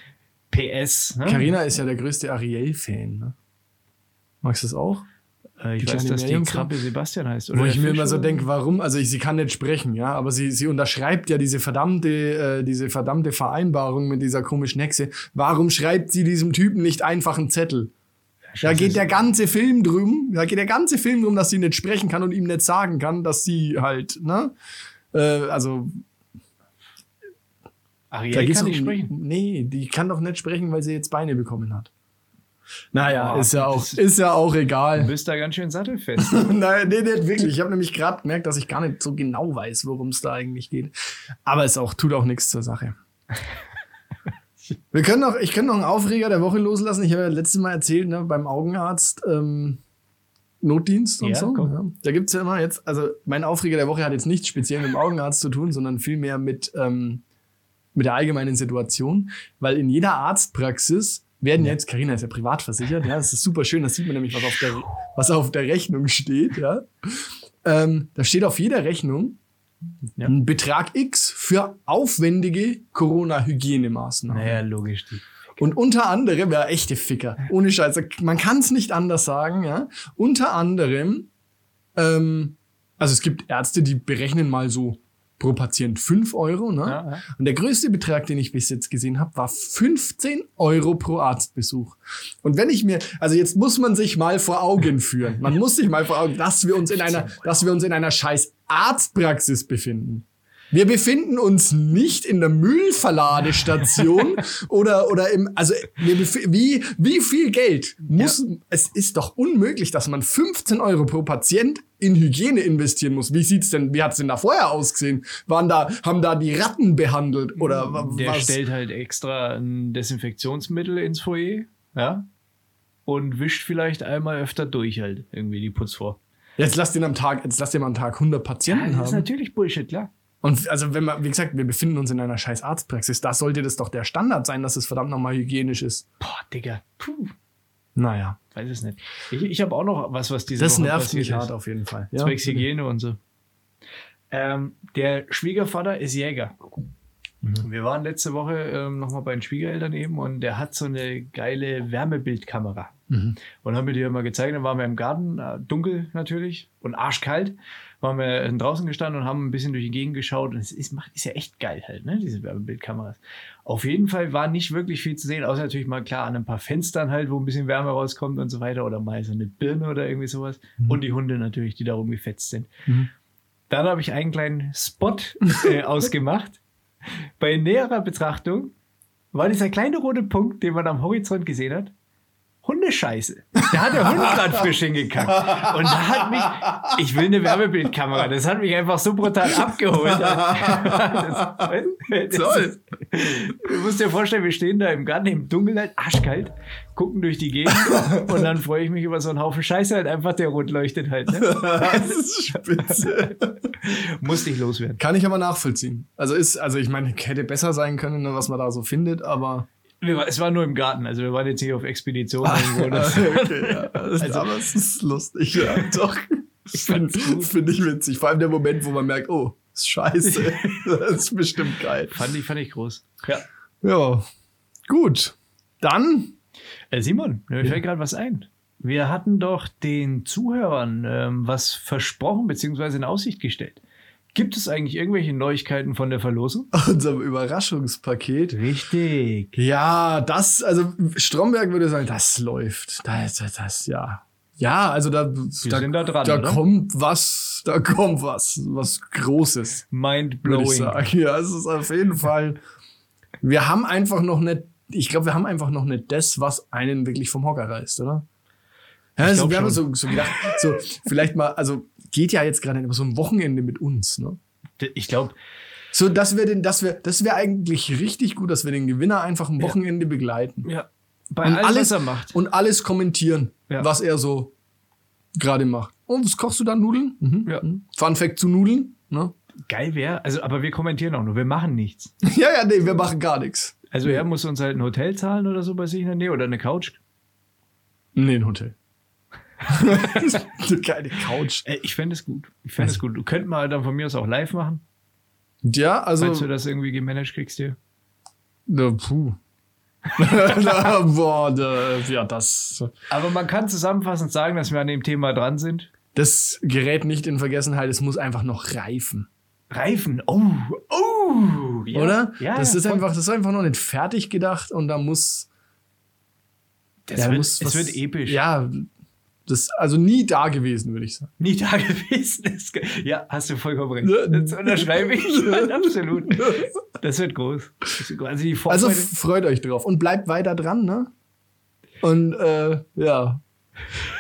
PS. Ne? Carina ist ja der größte Ariel-Fan, ne? Magst du das auch? Äh, ich Die weiß, dass die Meerjungfrau? Krabbe Sebastian heißt. Wo Oder ich der mir Fisch immer so denke, warum? Also ich, sie kann nicht sprechen, ja, aber sie, sie unterschreibt ja diese verdammte, äh, diese verdammte Vereinbarung mit dieser komischen Hexe. Warum schreibt sie diesem Typen nicht einfach einen Zettel? Da geht der ganze Film drum, da geht der ganze Film drum, dass sie nicht sprechen kann und ihm nicht sagen kann, dass sie halt, ne? Äh, also Ariel Da kann nicht um- sprechen. Nee, die kann doch nicht sprechen, weil sie jetzt Beine bekommen hat. Naja, Boah, ist ja auch, ist ja auch Du egal. bist da ganz schön sattelfest. Nein, nee, nicht wirklich. Ich habe nämlich gerade gemerkt, dass ich gar nicht so genau weiß, worum es da eigentlich geht. Aber es auch, tut auch nichts zur Sache. Wir können noch, ich kann noch einen Aufreger der Woche loslassen. Ich habe ja letztes Mal erzählt, ne, beim Augenarzt ähm, Notdienst und Ja, so. Ja. Da gibt's ja immer jetzt, also mein Aufreger der Woche hat jetzt nichts speziell mit dem Augenarzt zu tun, sondern vielmehr mit, ähm, mit der allgemeinen Situation. Weil in jeder Arztpraxis werden jetzt, Karina ist ja privat versichert, ja, das ist super schön, das sieht man nämlich, was auf der, was auf der Rechnung steht, ja. Ähm, da steht auf jeder Rechnung Ja. ein Betrag X für aufwendige Corona-Hygienemaßnahmen. naja, logisch. Die. Und unter anderem, ja, echte Ficker, ohne Scheiße, man kann es nicht anders sagen, ja. Unter anderem, ähm, also es gibt Ärzte, die berechnen mal so pro Patient 5 Euro, ne? Ja, ja. Und der größte Betrag, den ich bis jetzt gesehen habe, war 15 Euro pro Arztbesuch. Und wenn ich mir, also jetzt muss man sich mal vor Augen führen, man muss sich mal vor Augen, dass wir uns in einer, dass wir uns in einer scheiß Arztpraxis befinden. Wir befinden uns nicht in der Müllverladestation oder, oder im, also wie, wie viel Geld muss, es ist doch unmöglich, dass man 15 Euro pro Patient in Hygiene investieren muss. Wie sieht's denn, wie hat's denn da vorher ausgesehen? Waren da, haben da die Ratten behandelt oder Der was? stellt halt extra ein Desinfektionsmittel ins Foyer, ja, und wischt vielleicht einmal öfter durch halt irgendwie die Putz vor. Jetzt lass den am Tag, jetzt lass den mal am Tag 100 Patienten das ist haben. natürlich Bullshit, klar. Und also wenn man, wie gesagt, wir befinden uns in einer scheiß Arztpraxis, da sollte das doch der Standard sein, dass es verdammt nochmal hygienisch ist. Boah, Digga. Puh, Naja, weiß es nicht. Ich, ich habe auch noch was, was diese das Woche nervt mich hart auf jeden Fall. Zwecks Hygiene und so. Ähm, der Schwiegervater ist Jäger. Mhm. Wir waren letzte Woche ähm, nochmal bei den Schwiegereltern eben und der hat so eine geile Wärmebildkamera. Mhm. Und haben mir die mal gezeigt. Dann waren wir im Garten, äh, dunkel natürlich und arschkalt. Waren wir draußen gestanden und haben ein bisschen durch die Gegend geschaut. Und es ist, macht, ist ja echt geil halt, ne? diese Wärmebildkameras. Auf jeden Fall war nicht wirklich viel zu sehen, außer natürlich mal klar an ein paar Fenstern halt, wo ein bisschen Wärme rauskommt und so weiter. Oder mal so eine Birne oder irgendwie sowas. Und die Hunde natürlich, die da rumgefetzt sind. Mhm. Dann habe ich einen kleinen Spot äh, ausgemacht. Bei näherer Betrachtung war dieser kleine rote Punkt, den man am Horizont gesehen hat, Hundescheiße. Da hat der Hund gerade frisch hingekackt. Und da hat mich, ich will eine Wärmebildkamera, das hat mich einfach so brutal abgeholt. Das, das, Toll. Du musst dir vorstellen, wir stehen da im Garten im Dunkeln, arschkalt, gucken durch die Gegend und dann freue ich mich über so einen Haufen Scheiße halt einfach, der rot leuchtet halt. Ne? Das ist spitze. Musste ich loswerden. Kann ich aber nachvollziehen. Also ist, also ich meine, hätte besser sein können, ne, was man da so findet, aber. War- Es war nur im Garten, also wir waren jetzt nicht auf Expedition irgendwo. Das, okay, ja. Also- aber es ist lustig, ja, doch. Finde find ich witzig. Vor allem der Moment, wo man merkt, oh, ist scheiße. das ist bestimmt geil. fand, ich, fand ich groß. Ja. Ja, gut. Dann, Simon, mir fällt gerade was ein. Wir hatten doch den Zuhörern ähm, was versprochen bzw. in Aussicht gestellt. Gibt es eigentlich irgendwelche Neuigkeiten von der Verlosung? unserem Überraschungspaket. Richtig. Ja, das, also Stromberg würde sagen, das läuft. Das, das, das ja. Ja, also da, da, sind da dran, da kommt was, da kommt was, was Großes, Mind blowing. Ja, es ist auf jeden Fall. Wir haben einfach noch nicht, ich glaube, wir haben einfach noch nicht das, was einen wirklich vom Hocker reißt, oder? Ja, also wir haben schon. so, so gedacht, so vielleicht mal, also geht ja jetzt gerade so ein Wochenende mit uns, ne? Ich glaube, So, dass wir den, dass wir, das wäre eigentlich richtig gut, dass wir den Gewinner einfach ein Wochenende begleiten. ja, bei Und allem, alles, was er macht. und alles kommentieren, Ja. was er so gerade macht. Und was kochst du da? Nudeln? Mhm. Ja. Mhm. Fun Fact zu Nudeln. Ne? Geil wäre, also, aber wir kommentieren auch nur, wir machen nichts. ja, ja, nee, wir machen gar nichts. Also er muss uns halt ein Hotel zahlen oder so bei sich in der Nähe oder eine Couch. Nee, ein Hotel. Keine Couch. Äh, ich fände es gut. Ich fände es gut. Du könntest mal dann von mir aus auch live machen, Ja, also. falls du das irgendwie gemanagt kriegst hier. Na, puh. Na, Boah, da, ja, das, Aber man kann zusammenfassend sagen, dass wir an dem Thema dran sind. das gerät nicht in Vergessenheit, es muss einfach noch reifen. Reifen. Oh, oh. Ja. Oder? Ja, das ja, ist voll. einfach, das ist einfach noch nicht fertig gedacht und da muss. Das da wird, muss es wird episch. Ja, Das also nie da gewesen, würde ich sagen. Nie da gewesen ist. Ja, hast du vollkommen recht. Ja. Das unterschreibe ich. Absolut. Das wird groß. Also Also freut euch drauf und bleibt weiter dran, ne? Und äh, ja.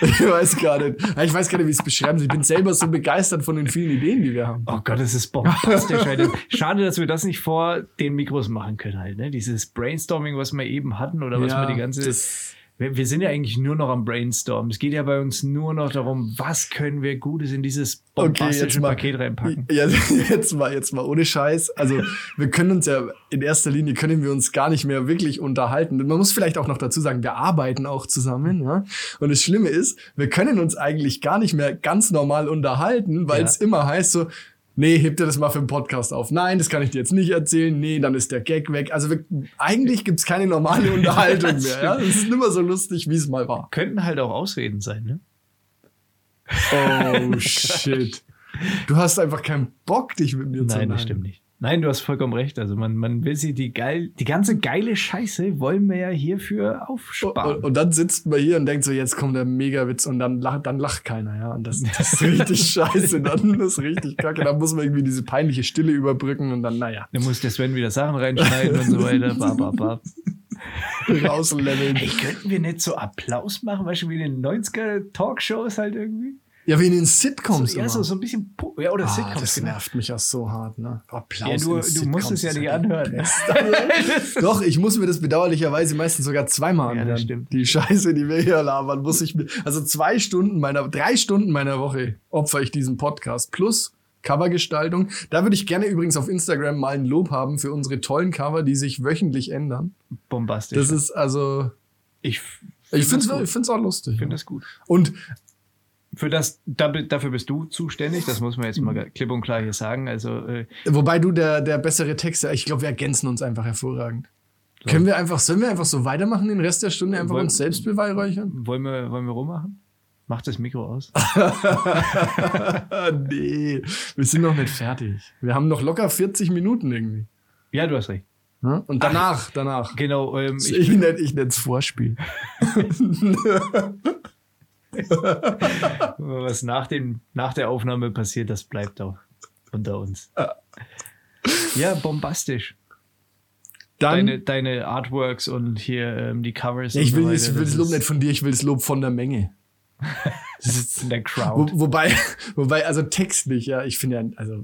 Ich weiß gar nicht. Ich weiß gar nicht, wie ich es beschreiben soll. Ich bin selber so begeistert von den vielen Ideen, die wir haben. Oh Gott, das ist bombastisch. Schade, dass wir das nicht vor den Mikros machen können halt. Ne? Dieses Brainstorming, was wir eben hatten oder was wir die ganze... das, Wir, wir sind ja eigentlich nur noch am Brainstorm. Es geht ja bei uns nur noch darum, was können wir Gutes in dieses Okay, bombastische jetzt mal, Paket reinpacken. Ja, jetzt mal, jetzt mal ohne Scheiß. Also, wir können uns ja in erster Linie können wir uns gar nicht mehr wirklich unterhalten. Man muss vielleicht auch noch dazu sagen, wir arbeiten auch zusammen. Ja? Und das Schlimme ist, wir können uns eigentlich gar nicht mehr ganz normal unterhalten, weil Ja. es immer heißt so, nee, heb dir das mal für einen Podcast auf. Nein, das kann ich dir jetzt nicht erzählen. Nee, dann ist der Gag weg. Also wir, eigentlich gibt's keine normale Unterhaltung das mehr. Ja? Es ist nicht mehr so lustig, wie es mal war. Könnten halt auch Ausreden sein, ne? Oh, shit. Du hast einfach keinen Bock, dich mit mir zu Nein, unterhalten. das stimmt nicht. Nein, du hast vollkommen recht. Also man, man will sie die geil, die ganze geile Scheiße wollen wir ja hierfür aufsparen. und, und dann sitzt man hier und denkt so, jetzt kommt der Megawitz und dann lacht, dann lacht keiner, ja. Und das, das ist richtig scheiße, dann ist richtig kacke. Dann muss man irgendwie diese peinliche Stille überbrücken und dann, naja, Dann muss der Sven wieder Sachen reinschneiden und so weiter. Ba, ba, ba. rausleveln. Hey, könnten wir nicht so Applaus machen, weißt du, wie in den 90er Talkshows halt irgendwie? Ja, wie in den Sitcoms ja, immer. so, so ein bisschen, Pu- ja, oder ah, Sitcoms, das genau. nervt mich ja so hart, ne? Applaus Ja, du, du musst es ja nicht anhören. Doch, ich muss mir das bedauerlicherweise meistens sogar zweimal Ja, anhören. das stimmt. Die Scheiße, die wir hier labern, muss ich mir, also zwei Stunden meiner, drei Stunden meiner Woche opfer ich diesen Podcast plus Covergestaltung. Da würde ich gerne übrigens auf Instagram mal ein Lob haben für unsere tollen Cover, die sich wöchentlich ändern. Bombastisch. Das ist also, ich ich finde es ich find's auch lustig. Ich finde das gut. Und Für das, da, dafür bist du zuständig, das muss man jetzt mal klipp und klar hier sagen. Also, äh, wobei du der, der bessere Texter, ich glaube, wir ergänzen uns einfach hervorragend. Können wir einfach, sollen wir einfach so weitermachen, den Rest der Stunde einfach Wollen- uns selbst beweihräuchern? wollen, wir, wollen wir rummachen? Mach das Mikro aus. nee, wir sind noch nicht fertig. Wir haben noch locker 40 Minuten irgendwie. ja, du hast recht. Und danach, danach. Genau, ähm, Ich, ich, nenne nenn's Vorspiel. was nach, dem, nach der Aufnahme passiert, das bleibt auch unter uns. Ja, bombastisch. Dann, Deine, deine Artworks und hier ähm, die Covers. ja, ich will, so ich will das Lob nicht von dir, ich will das Lob von der Menge. Das ist in der Wo, Crowd. wobei, wobei, also textlich, ja, ich finde ja, also,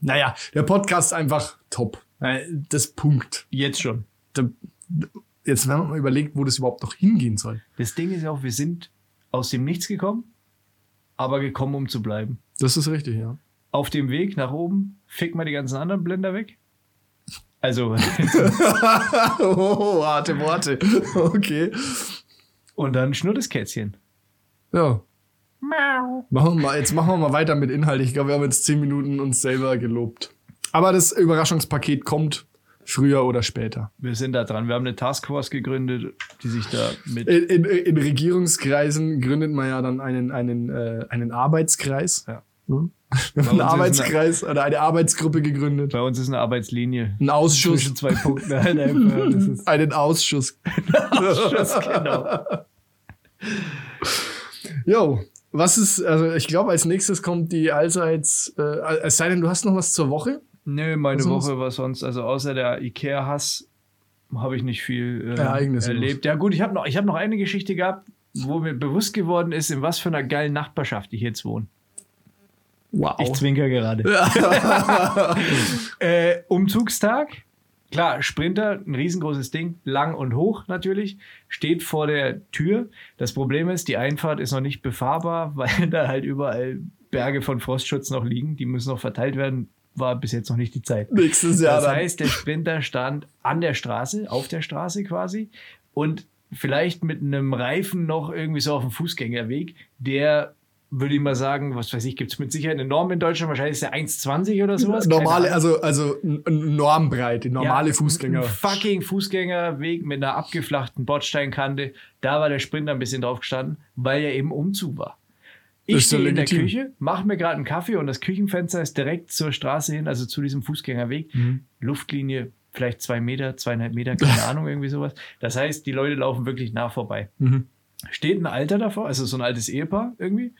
naja, der Podcast ist einfach top. Äh, Das Punkt. Jetzt schon. Da, jetzt werden wir mal überlegt, wo das überhaupt noch hingehen soll. Das Ding ist ja auch, wir sind aus dem Nichts gekommen, aber gekommen, um zu bleiben. Das ist richtig, ja. Auf dem Weg nach oben, fick mal die ganzen anderen Blender weg. Also, oh, warte, warte. Okay. und dann schnurrt das Kätzchen. Ja. Machen wir mal, jetzt machen wir mal weiter mit Inhalt. Ich glaube, wir haben jetzt zehn Minuten uns selber gelobt. Aber das Überraschungspaket kommt früher oder später. Wir sind da dran. Wir haben eine Taskforce gegründet, die sich da mit. In, in, in Regierungskreisen gründet man ja dann einen, einen, äh, einen Arbeitskreis. Ja. Hm? Wir Bei haben einen uns ist Arbeitskreis oder eine Arbeitsgruppe gegründet. Bei uns ist eine Arbeitslinie. Ein Ausschuss. Zwischen zwei Punkten ist Einen Ausschuss. Ausschuss, genau. Jo, was ist, also ich glaube, als nächstes kommt die allseits, äh, es sei denn, du hast noch was zur Woche? Nö, meine Was? Woche war sonst, also außer der Ikea-Hass habe ich nicht viel äh, Ereignisse erlebt. Ja gut, ich habe noch, ich hab noch eine Geschichte gehabt, wo mir bewusst geworden ist, in was für einer geilen Nachbarschaft ich jetzt wohne. Wow. Ich zwinker gerade. äh, Umzugstag. Klar, Sprinter, ein riesengroßes Ding, lang und hoch natürlich, steht vor der Tür. Das Problem ist, die Einfahrt ist noch nicht befahrbar, weil da halt überall Berge von Frostschutz noch liegen. Die müssen noch verteilt werden. War bis jetzt noch nicht die Zeit. Nächstes Jahr Das dann. heißt, der Sprinter stand an der Straße, auf der Straße quasi und vielleicht mit einem Reifen noch irgendwie so auf dem Fußgängerweg, der würde ich mal sagen, was weiß ich, gibt es mit Sicherheit eine Norm in Deutschland, wahrscheinlich ist der 1,20 oder sowas. Normale, also, also Normbreite, normale Ja, Fußgänger. Ein fucking Fußgängerweg mit einer abgeflachten Bordsteinkante. Da war der Sprinter ein bisschen drauf gestanden, weil er eben Umzug war. Ich Ist ja stehe in der. Küche, mache mir gerade einen Kaffee und das Küchenfenster ist direkt zur Straße hin, also zu diesem Fußgängerweg. Mhm. Luftlinie vielleicht zwei Meter, zweieinhalb Meter, keine Ahnung, irgendwie sowas. Das heißt, die Leute laufen wirklich nah vorbei. Mhm. steht ein Alter davor, also so ein altes Ehepaar irgendwie,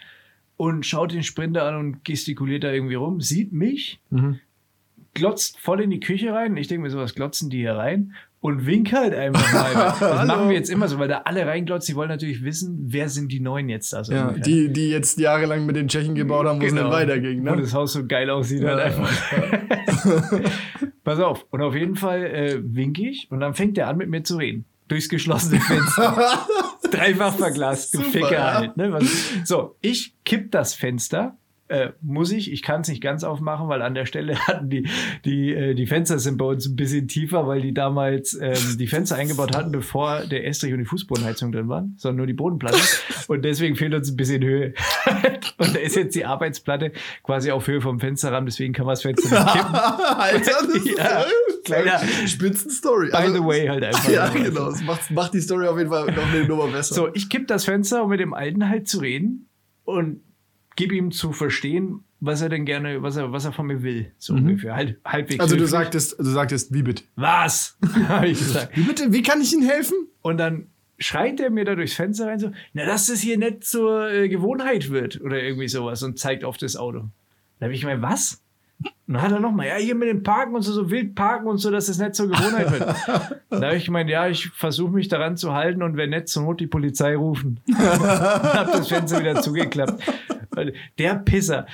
und schaut den Sprinter an und gestikuliert da irgendwie rum, sieht mich, Mhm. glotzt voll in die Küche rein. Ich denke mir, so was glotzen die hier rein und wink halt einfach mal. Das machen wir jetzt immer so, weil da alle reinglotzen. Die wollen natürlich wissen, wer sind die Neuen jetzt da so Ja, ungefähr. die, die jetzt jahrelang mit den Tschechen gebaut haben, wo es nicht weiterging. Wo Ne? das Haus so geil aussieht halt Ja, einfach. Pass auf. Und auf jeden Fall äh, wink ich und dann fängt er an mit mir zu reden. Durchs geschlossene Fenster. Dreifach verglast, du Ficker halt. Ne? So, ich kipp das Fenster. Äh, muss ich, ich kann es nicht ganz aufmachen, weil an der Stelle hatten die, die, äh, die Fenster sind bei uns ein bisschen tiefer, weil die damals ähm, die Fenster eingebaut hatten, bevor der Estrich und die Fußbodenheizung drin waren, sondern nur die Bodenplatte. Und deswegen fehlt uns ein bisschen Höhe. und da ist jetzt die Arbeitsplatte quasi auf Höhe vom Fensterrahmen, deswegen kann man das Fenster nicht kippen. Alter, das ist Ja, kleiner- Spitzenstory. By the way, halt einfach. Ja, genau. Das macht, macht die Story auf jeden Fall noch eine Nummer besser. So, ich kipp das Fenster, um mit dem Alten halt zu reden und gib ihm zu verstehen, was er denn gerne, was er, was er von mir will. So ungefähr. Halt, halbwegs. Mhm. also du höflich. sagtest, du sagtest, wie bitte? Was? Habe ich gesagt. Wie bitte? Wie kann ich Ihnen helfen? Und dann schreit er mir da durchs Fenster rein so, na, dass das hier nicht zur äh, Gewohnheit wird oder irgendwie sowas und zeigt auf das Auto. Da habe ich gemeint, was? Und dann hat er nochmal, ja, hier mit dem Parken und so, so wild parken und so, dass es nicht zur Gewohnheit wird. da habe ich gemeint, ja, ich versuche mich daran zu halten und wenn nicht, zur Not die Polizei rufen. habe das Fenster wieder zugeklappt. Der Pisser,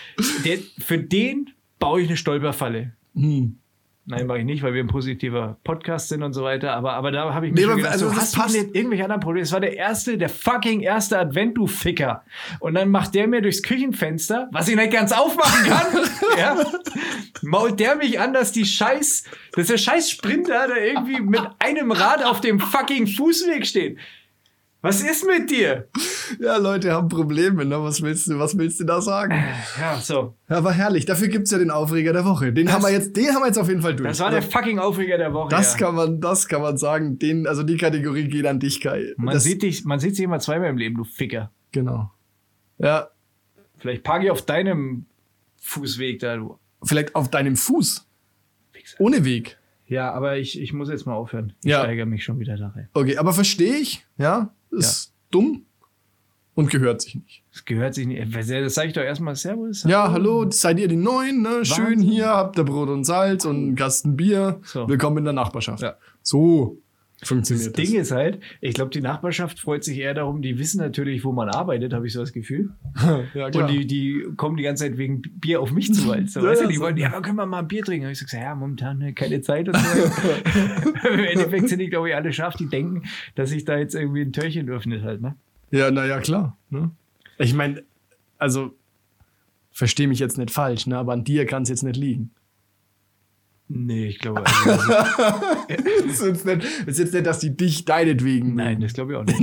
der, für den baue ich eine Stolperfalle. Hm. Nein, mache ich nicht, weil wir ein positiver Podcast sind und so weiter. Aber, aber da habe ich mir Nee, gedacht, also so, das hast passt. du denn irgendwelche anderen Probleme? Das war der erste, der fucking erste Advent, du Ficker. Und dann macht der mir durchs Küchenfenster, was ich nicht ganz aufmachen kann, ja, mault der mich an, dass die Scheiß, dass der Scheiß Sprinter da irgendwie mit einem Rad auf dem fucking Fußweg steht. Was ist mit dir? Ja, Leute haben Probleme, ne? Was willst du, was willst du da sagen? Ja, so. Ja, war herrlich. Dafür gibt's ja den Aufreger der Woche. Den haben wir jetzt, den haben wir jetzt auf jeden Fall durch. Das war der fucking Aufreger der Woche. das ja. kann man, das kann man sagen. Den, also die Kategorie geht an dich, Kai. man, das, sieht dich, man sieht sich immer zweimal im Leben, du Ficker. Genau. Ja, Vielleicht parke ich auf deinem Fußweg da, du vielleicht auf deinem Fuß. Wichser. Ohne Weg. Ja, aber ich, ich muss jetzt mal aufhören. Ich Ja. steigere mich schon wieder da rein. Okay, aber verstehe ich. Ja, ist dumm und gehört sich nicht. Das gehört sich nicht. Das sage ich doch erstmal Servus. Ja, hallo, seid ihr die Neuen, ne? Schön hier, habt ihr Brot und Salz und einen Kasten Bier. So. Willkommen in der Nachbarschaft. Ja. So funktioniert das. Ding ist halt, ich glaube, die Nachbarschaft freut sich eher darum, die wissen natürlich, wo man arbeitet, habe ich so das Gefühl. ja, klar. Und die, die kommen die ganze Zeit wegen Bier auf mich zu. Halt. So, Ja, weißt du, die so. wollen, ja, können wir mal ein Bier trinken? Hab ich so gesagt, ja, momentan ne, keine Zeit und so. Im Endeffekt sind die, glaube ich, alle scharf, die denken, dass sich da jetzt irgendwie ein Türchen öffnet halt, ne? Ja, naja, klar. Ne? Ich meine, also, verstehe mich jetzt nicht falsch, ne? aber an dir kann es jetzt nicht liegen. Nee, ich glaube, also, Es ist jetzt nicht, ist jetzt nicht dass die dich deinetwegen. nein, das glaube ich auch nicht.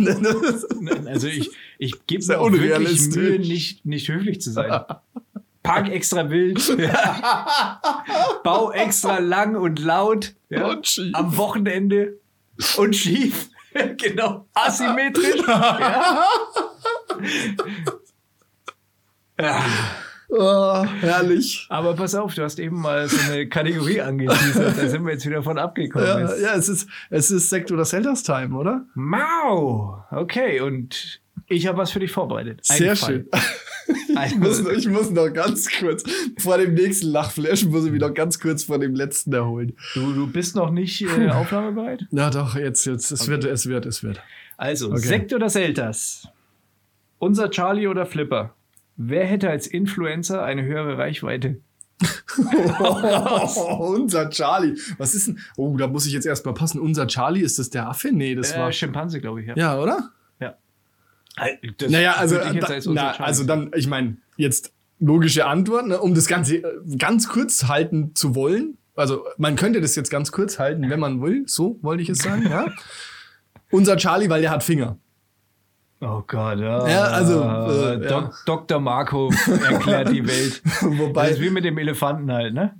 Nein, Also ich, ich gebe mir auch wirklich. Mühe, nicht, nicht höflich zu sein. Park extra wild. Bau extra lang und laut. Ja, Und schief. Am Wochenende. Und schief. genau. Asymmetrisch. ja. Ja. Oh, herrlich. Aber pass auf, du hast eben mal so eine Kategorie angeteasert. Da sind wir jetzt wieder von abgekommen. Ja, ja, es ist, es ist Sekt oder Selters Time, oder? Mau. Okay, und ich habe was für dich vorbereitet. Ein Sehr Fall. schön. Ich muss, noch, ich muss noch ganz kurz, vor dem nächsten Lachflash muss ich mich noch ganz kurz vor dem letzten erholen. Du, du bist noch nicht äh, aufnahmebereit? Na doch, jetzt, jetzt, es wird, es wird, es wird. Also, Okay. Sekt oder Selters? Unser Charlie oder Flipper? Wer hätte als Influencer eine höhere Reichweite? Oh, unser Charlie. Was ist denn? Oh, da muss ich jetzt erstmal passen. Unser Charlie, ist das der Affe? Nee, das war. Äh, Schimpanse, glaube ich. Ja. Ja, oder? ja. Das Naja, also, da, als na, also dann, ich meine, jetzt logische Antwort, ne, um das Ganze äh, ganz kurz halten zu wollen. Also, man könnte das jetzt ganz kurz halten, wenn man will. So wollte ich es sagen, ja. Unser Charlie, weil der hat Finger. Oh Gott, ja. Ja, also, äh, Dok ja. Dr. Marco erklärt die Welt. Wobei. Das ist wie mit dem Elefanten halt, ne?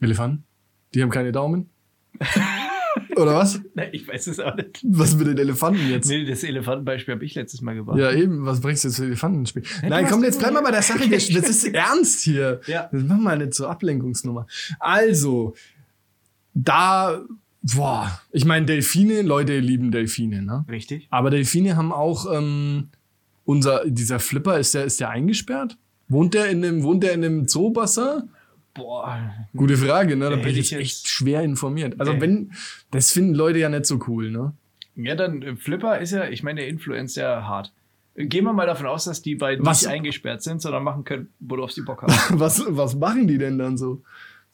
Elefanten? Die haben keine Daumen? Oder was? Ne, Ich weiß es auch nicht. Was mit den Elefanten jetzt? Nee, das Elefantenbeispiel habe ich letztes Mal gebracht. Ja, eben, was bringst du jetzt für Elefantenspiel? Nein, du komm, jetzt bleib mal bei der Sache. Das das ist ernst hier. Ja. Das machen wir nicht zur Ablenkungsnummer. Also, da Boah, ich meine, Delfine, Leute lieben Delfine, ne? Richtig. Aber Delfine haben auch ähm, unser, dieser Flipper, ist der, ist der eingesperrt? Wohnt der in einem, wohnt der in einem Zoobassin? Boah. Gute Frage, ne? Da bin ich echt schwer informiert. Also Nee. wenn, das finden Leute ja nicht so cool, ne? Ja, dann äh, Flipper ist ja, ich meine, der Influencer ja hart. Äh, Gehen wir mal davon aus, dass die beiden Was- nicht eingesperrt sind, sondern machen können, worauf sie Bock haben. Was, was machen die denn dann so?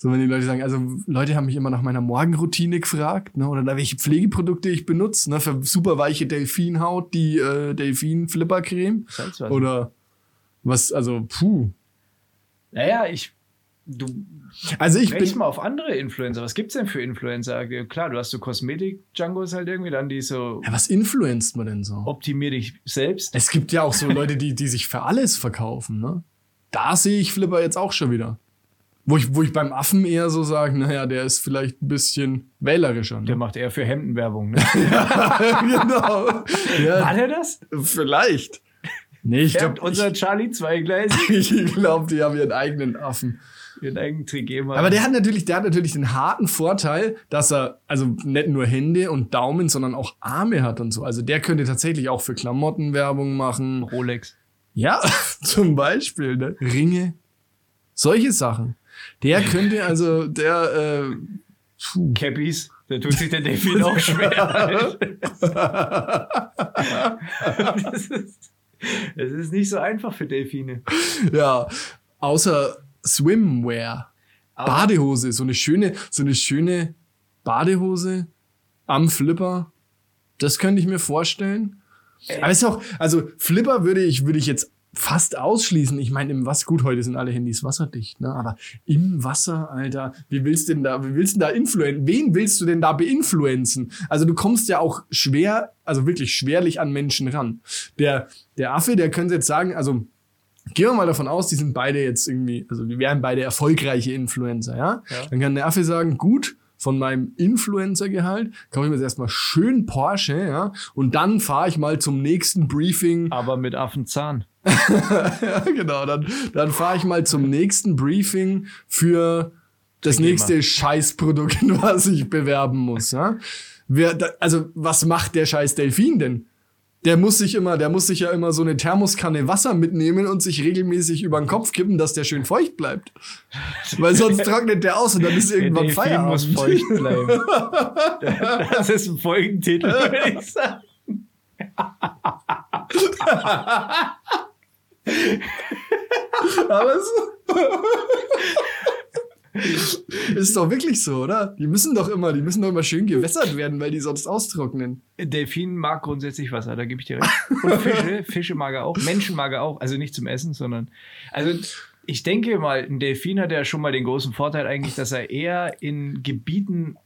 So, wenn die Leute sagen, also Leute haben mich immer nach meiner Morgenroutine gefragt, ne? Oder nach welche Pflegeprodukte ich benutze, ne? Für super weiche Delfinhaut, die äh, Delfin-Flipper-Creme. Oder was, also, puh. Naja, ich. Du Also ich bin. mal auf andere Influencer. Was gibt's denn für Influencer? Klar, du hast so Kosmetik-Jungos halt irgendwie, dann die so Ja, was influenzt man denn so? optimier dich selbst. Es gibt ja auch so Leute, die, die sich für alles verkaufen, ne? Da sehe ich Flipper jetzt auch schon wieder. Wo ich, wo ich beim Affen eher so sage, naja, der ist vielleicht ein bisschen wählerischer. Der Ne? macht eher für Hemdenwerbung, ne? genau. War Ja, der das? vielleicht. Nee, ich glaube, glaube, unser Charlie Zweigleis ich, ich glaub, die haben ihren eigenen Affen. ihren eigenen Trigema. Aber der hat natürlich, der hat natürlich den harten Vorteil, dass er also nicht nur Hände und Daumen, sondern auch Arme hat und so. Also der könnte tatsächlich auch für Klamotten Werbung machen. Rolex. Ja, zum Beispiel, ne? Ringe. Solche Sachen. Der könnte also, der, äh, puh. Cappies. Da tut sich der Delfin auch schwer. das, ist, das ist nicht so einfach für Delfine. ja, außer Swimwear. Aber- Badehose, so eine schöne, so eine schöne Badehose am Flipper. Das könnte ich mir vorstellen. Aber es ist auch, also Flipper würde ich, würde ich jetzt fast ausschließen. Ich meine, im Wasser, gut, heute sind alle Handys wasserdicht, ne? Aber im Wasser, Alter, wie willst du denn da, wie willst du denn da influenzen? Wen willst du denn da beinfluenzen? Also du kommst ja auch schwer, also wirklich schwerlich an Menschen ran. Der, der Affe, der könnte jetzt sagen, also Gehen wir mal davon aus, die sind beide jetzt irgendwie, also die wären beide erfolgreiche Influencer, ja? Ja. Dann kann der Affe sagen, gut, von meinem Influencer-Gehalt kaufe ich mir jetzt erstmal schön Porsche, ja? Und dann fahre ich mal zum nächsten Briefing. Aber mit Affenzahn. Ja, genau, dann, dann fahre ich mal zum nächsten Briefing für das Trigema. nächste Scheißprodukt, was ich bewerben muss, ja? Wer, da, also, was macht der scheiß Delfin denn? Der muss sich immer, der muss sich ja immer so eine Thermoskanne Wasser mitnehmen und sich regelmäßig über den Kopf kippen, dass der schön feucht bleibt. Weil sonst trocknet der aus und dann ist Der irgendwann Delfin Feierabend. muss feucht bleiben. Das ist ein Folgentitel, würde ich sagen. Aber es ist doch wirklich so, oder? Die müssen doch immer, die müssen doch immer schön gewässert werden, weil die sonst austrocknen. Delfin mag grundsätzlich Wasser, da gebe ich dir recht. Und Fische, Fische mag er auch, Menschen mag er auch, also nicht zum Essen, sondern also ich denke mal, ein Delfin hat ja schon mal den großen Vorteil eigentlich, dass er eher in Gebieten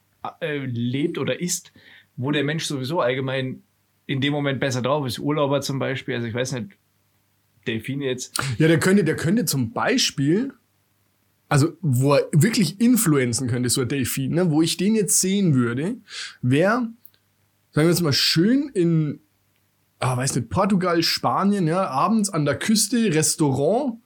äh, lebt oder ist, wo der Mensch sowieso allgemein in dem Moment besser drauf ist. Urlauber zum Beispiel, also ich weiß nicht, Delfine jetzt. Ja, der könnte, der könnte zum Beispiel, also wo er wirklich influenzen könnte, so ein Delfin, ne, wo ich den jetzt sehen würde, wäre, sagen wir jetzt mal, schön in, ah, weiß nicht, Portugal, Spanien, ja, abends an der Küste, Restaurant,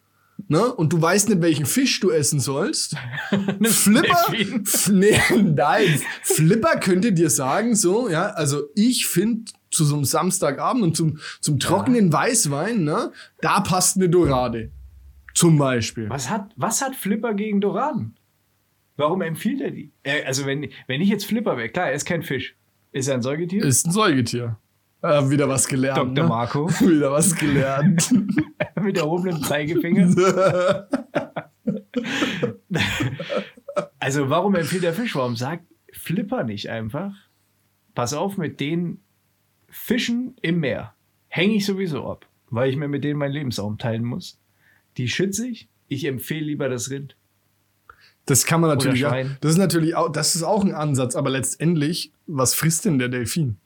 ne, und du weißt nicht, welchen Fisch du essen sollst. Flipper, nee, nein, Flipper könnte dir sagen, so, ja, also ich finde zu so einem Samstagabend und zum, zum trockenen Weißwein, ne, da passt eine Dorade. Zum Beispiel. Was hat, was hat Flipper gegen Doraden? Warum empfiehlt er die? Also wenn, wenn ich jetzt Flipper wäre, klar, er ist kein Fisch. Ist er ein Säugetier? Ist ein Säugetier. Äh, wieder was gelernt. Dr. Ne? Marco wieder was gelernt. mit erhobenem Zeigefinger. Also warum empfiehlt der Fisch? Warum sagt Flipper nicht einfach? Pass auf, mit den Fischen im Meer hänge ich sowieso ab, weil ich mir mit denen meinen Lebensraum teilen muss. Die schütze ich. Ich empfehle lieber das Rind. Das kann man natürlich. Oder Ja, das ist natürlich auch, das ist auch ein Ansatz, aber letztendlich, was frisst denn der Delfin?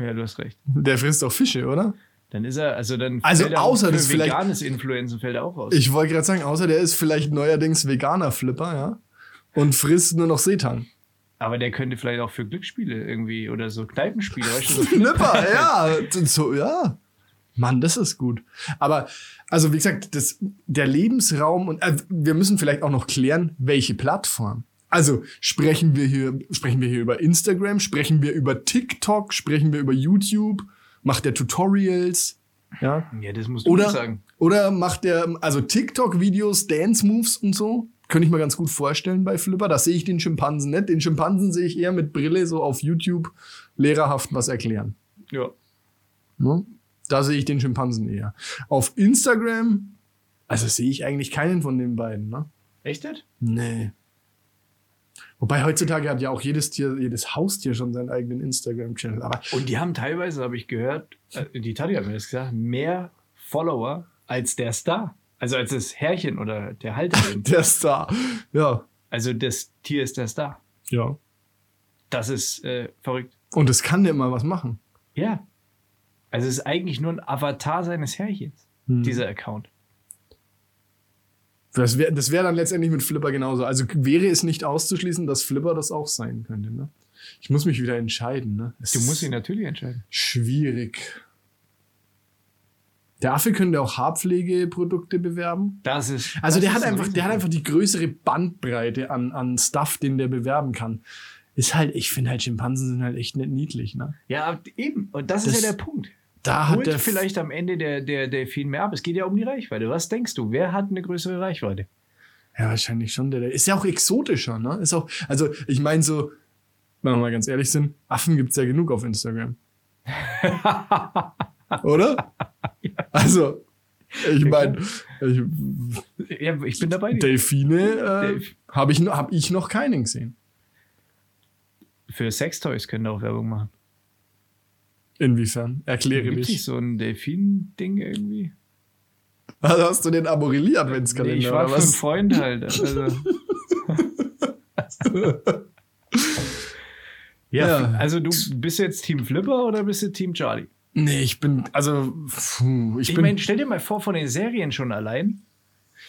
Ja, du hast recht. Der frisst doch Fische, oder? Dann ist er, also dann Also fällt er außer auch das vielleicht- veganes Influenzen fällt er auch raus. Ich wollte gerade sagen, außer der ist vielleicht neuerdings veganer Flipper, ja. Und frisst nur noch Seetang. Aber der könnte vielleicht auch für Glücksspiele irgendwie oder so Kneipenspiele, weißt du, so Flipper, ja. So, ja. Mann, das ist gut. Aber, also wie gesagt, das, der Lebensraum und äh, wir müssen vielleicht auch noch klären, welche Plattform. Also sprechen wir hier, sprechen wir hier über Instagram, sprechen wir über TikTok, sprechen wir über YouTube, macht er Tutorials, ja? Ja, das musst du Oder, sagen. oder macht er also TikTok-Videos, Dance-Moves und so? Könnte ich mir ganz gut vorstellen bei Flipper. Da sehe ich den Schimpansen nicht. Den Schimpansen sehe ich eher mit Brille so auf YouTube lehrerhaft was erklären. Ja. Ne? Da sehe ich den Schimpansen eher. Auf Instagram, also sehe ich eigentlich keinen von den beiden, ne? Echt nicht? Nee. Wobei heutzutage hat ja auch jedes Tier, jedes Haustier schon seinen eigenen Instagram-Channel. Aber Und die haben teilweise, habe ich gehört, äh, die Tati hat mir das gesagt, mehr Follower als der Star. Also als das Herrchen oder der Halterin. der Star. Ja. also das Tier ist der Star. Ja. Das ist äh, verrückt. Und es kann ja immer was machen. Ja. Also es ist eigentlich nur ein Avatar seines Herrchens, Hm. dieser Account. Das wäre das wär dann letztendlich mit Flipper genauso. Also wäre es nicht auszuschließen, dass Flipper das auch sein könnte. Ne? Ich muss mich wieder entscheiden. Ne? Es Du musst ihn natürlich entscheiden. schwierig. Der Affe könnte auch Haarpflegeprodukte bewerben. Das ist. Also das der ist hat ein einfach, der hat einfach die größere Bandbreite an, an Stuff, den der bewerben kann. Ist halt, ich finde halt, Schimpansen sind halt echt nicht niedlich, ne? Ja, eben. Und das, Das- ist ja der Punkt. Da hat Holt vielleicht am Ende der, der, der viel mehr ab. Es geht ja um die Reichweite. Was denkst du? Wer hat eine größere Reichweite? Ja, wahrscheinlich schon. Der, ist ja auch exotischer, ne? Ist auch, also ich meine so, wenn wir mal ganz ehrlich sind, Affen gibt's ja genug auf Instagram. Oder? Also, ich meine, ich, ja, ich bin dabei. Delfine äh, habe ich, hab ich noch keinen gesehen. Für Sextoys können wir auch Werbung machen. Inwiefern? Erkläre Gibt mich. so ein Delfin-Ding irgendwie? Also hast du den Nee, Amorelie-Adventskalender ich war oder für einen was? Freund halt. Also. ja, Ja. also du bist jetzt Team Flipper oder bist du Team Charlie? Nee, ich bin, also, puh, ich, Ich bin, meine, stell dir mal vor, von den Serien schon allein.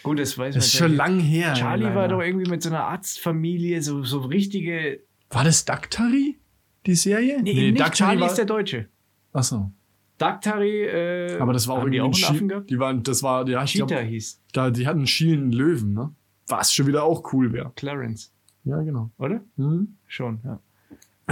Gut, das weiß man. das ist schon lang her. Charlie leider. war doch irgendwie mit so einer Arztfamilie, so, so richtige. War das Daktari, die Serie? Nee, nicht Charlie ist der Deutsche. Achso. Daktari, äh, Aber das war auch irgendwie auch ein einen Affen gehabt? Die waren, das war, ja, ich Cheetah glaub, hieß da, die hatten einen schielenden Löwen, ne? Was schon wieder auch cool wäre. Clarence, Ja, genau. oder? Mhm. Schon, ja.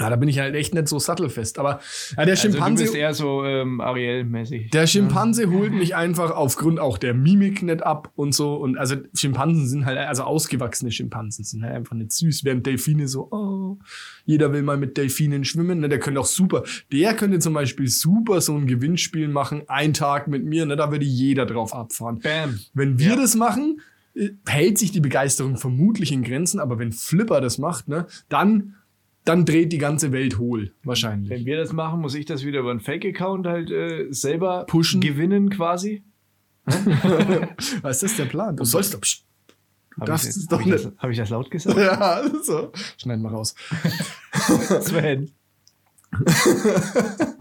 Ja, da bin ich halt echt nicht so sattelfest. Aber ja, der Also du Schimpanse, bist eher so ähm, Ariel-mäßig. der Schimpanse holt mich einfach aufgrund auch der Mimik nicht ab und so. Und also Schimpansen sind halt, also ausgewachsene Schimpansen sind halt einfach nicht süß, während Delfine so, oh, jeder will mal mit Delfinen schwimmen. Ne? Der könnte auch super, der könnte zum Beispiel super so ein Gewinnspiel machen, ein Tag mit mir, ne? da würde jeder drauf abfahren. Bam. Wenn wir Ja. das machen, äh, hält sich die Begeisterung vermutlich in Grenzen, aber wenn Flipper das macht, ne, dann, dann dreht die ganze Welt hohl, wahrscheinlich. Wenn wir das machen, muss ich das wieder über einen Fake-Account halt äh, selber Pushen. gewinnen quasi. Was ist der Plan? Du sollst doch. Du Habe darfst ich, es das- doch hab ich, nicht. das- hab ich das laut gesagt? Ja, so. Schneiden wir raus. Sven.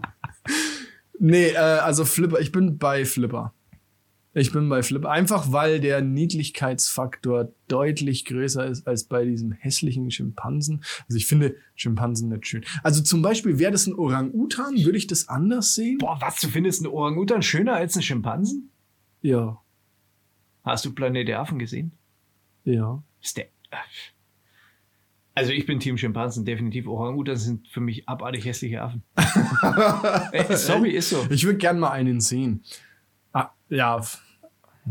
Nee, äh, also Flipper, ich bin bei Flipper. Ich bin bei Flipper. Einfach weil der Niedlichkeitsfaktor deutlich größer ist als bei diesem hässlichen Schimpansen. Also ich finde Schimpansen nicht schön. Also zum Beispiel wäre das ein Orang-Utan, würde ich das anders sehen? Boah, was, du findest einen Orangutan schöner als einen Schimpansen? Ja, Hast du Planet der Affen gesehen? ja. Ist der. Also ich bin Team Schimpansen, definitiv. Orangutans sind für mich abartig hässliche Affen. Ey, sorry, ist so. Ich würde gern mal einen sehen. Ah, ja.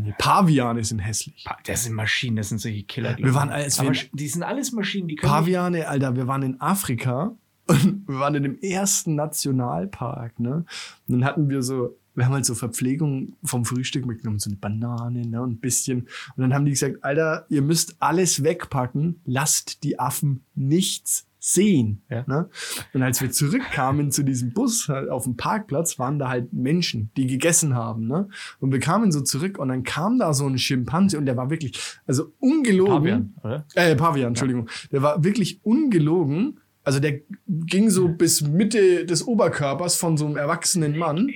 Nee, Paviane sind hässlich. Das sind Maschinen, das sind solche Killer. Wir waren als Aber wir- die sind alles Maschinen, die können. Paviane, Alter, wir waren in Afrika und wir waren in dem ersten Nationalpark, ne? Und dann hatten wir so, wir haben halt so Verpflegung vom Frühstück mitgenommen, so eine Banane, ne, und ein bisschen. Und dann haben die gesagt, Alter, ihr müsst alles wegpacken, lasst die Affen nichts sehen. Ja. Ne? Und als wir zurückkamen zu diesem Bus halt auf dem Parkplatz, waren da halt Menschen, die gegessen haben. Ne? Und wir kamen so zurück und dann kam da so ein Schimpanse und der war wirklich, also ungelogen. Pavian, oder? Äh, Pavian, Entschuldigung. Der war wirklich ungelogen. Also der ging so bis Mitte des Oberkörpers von so einem erwachsenen Mann.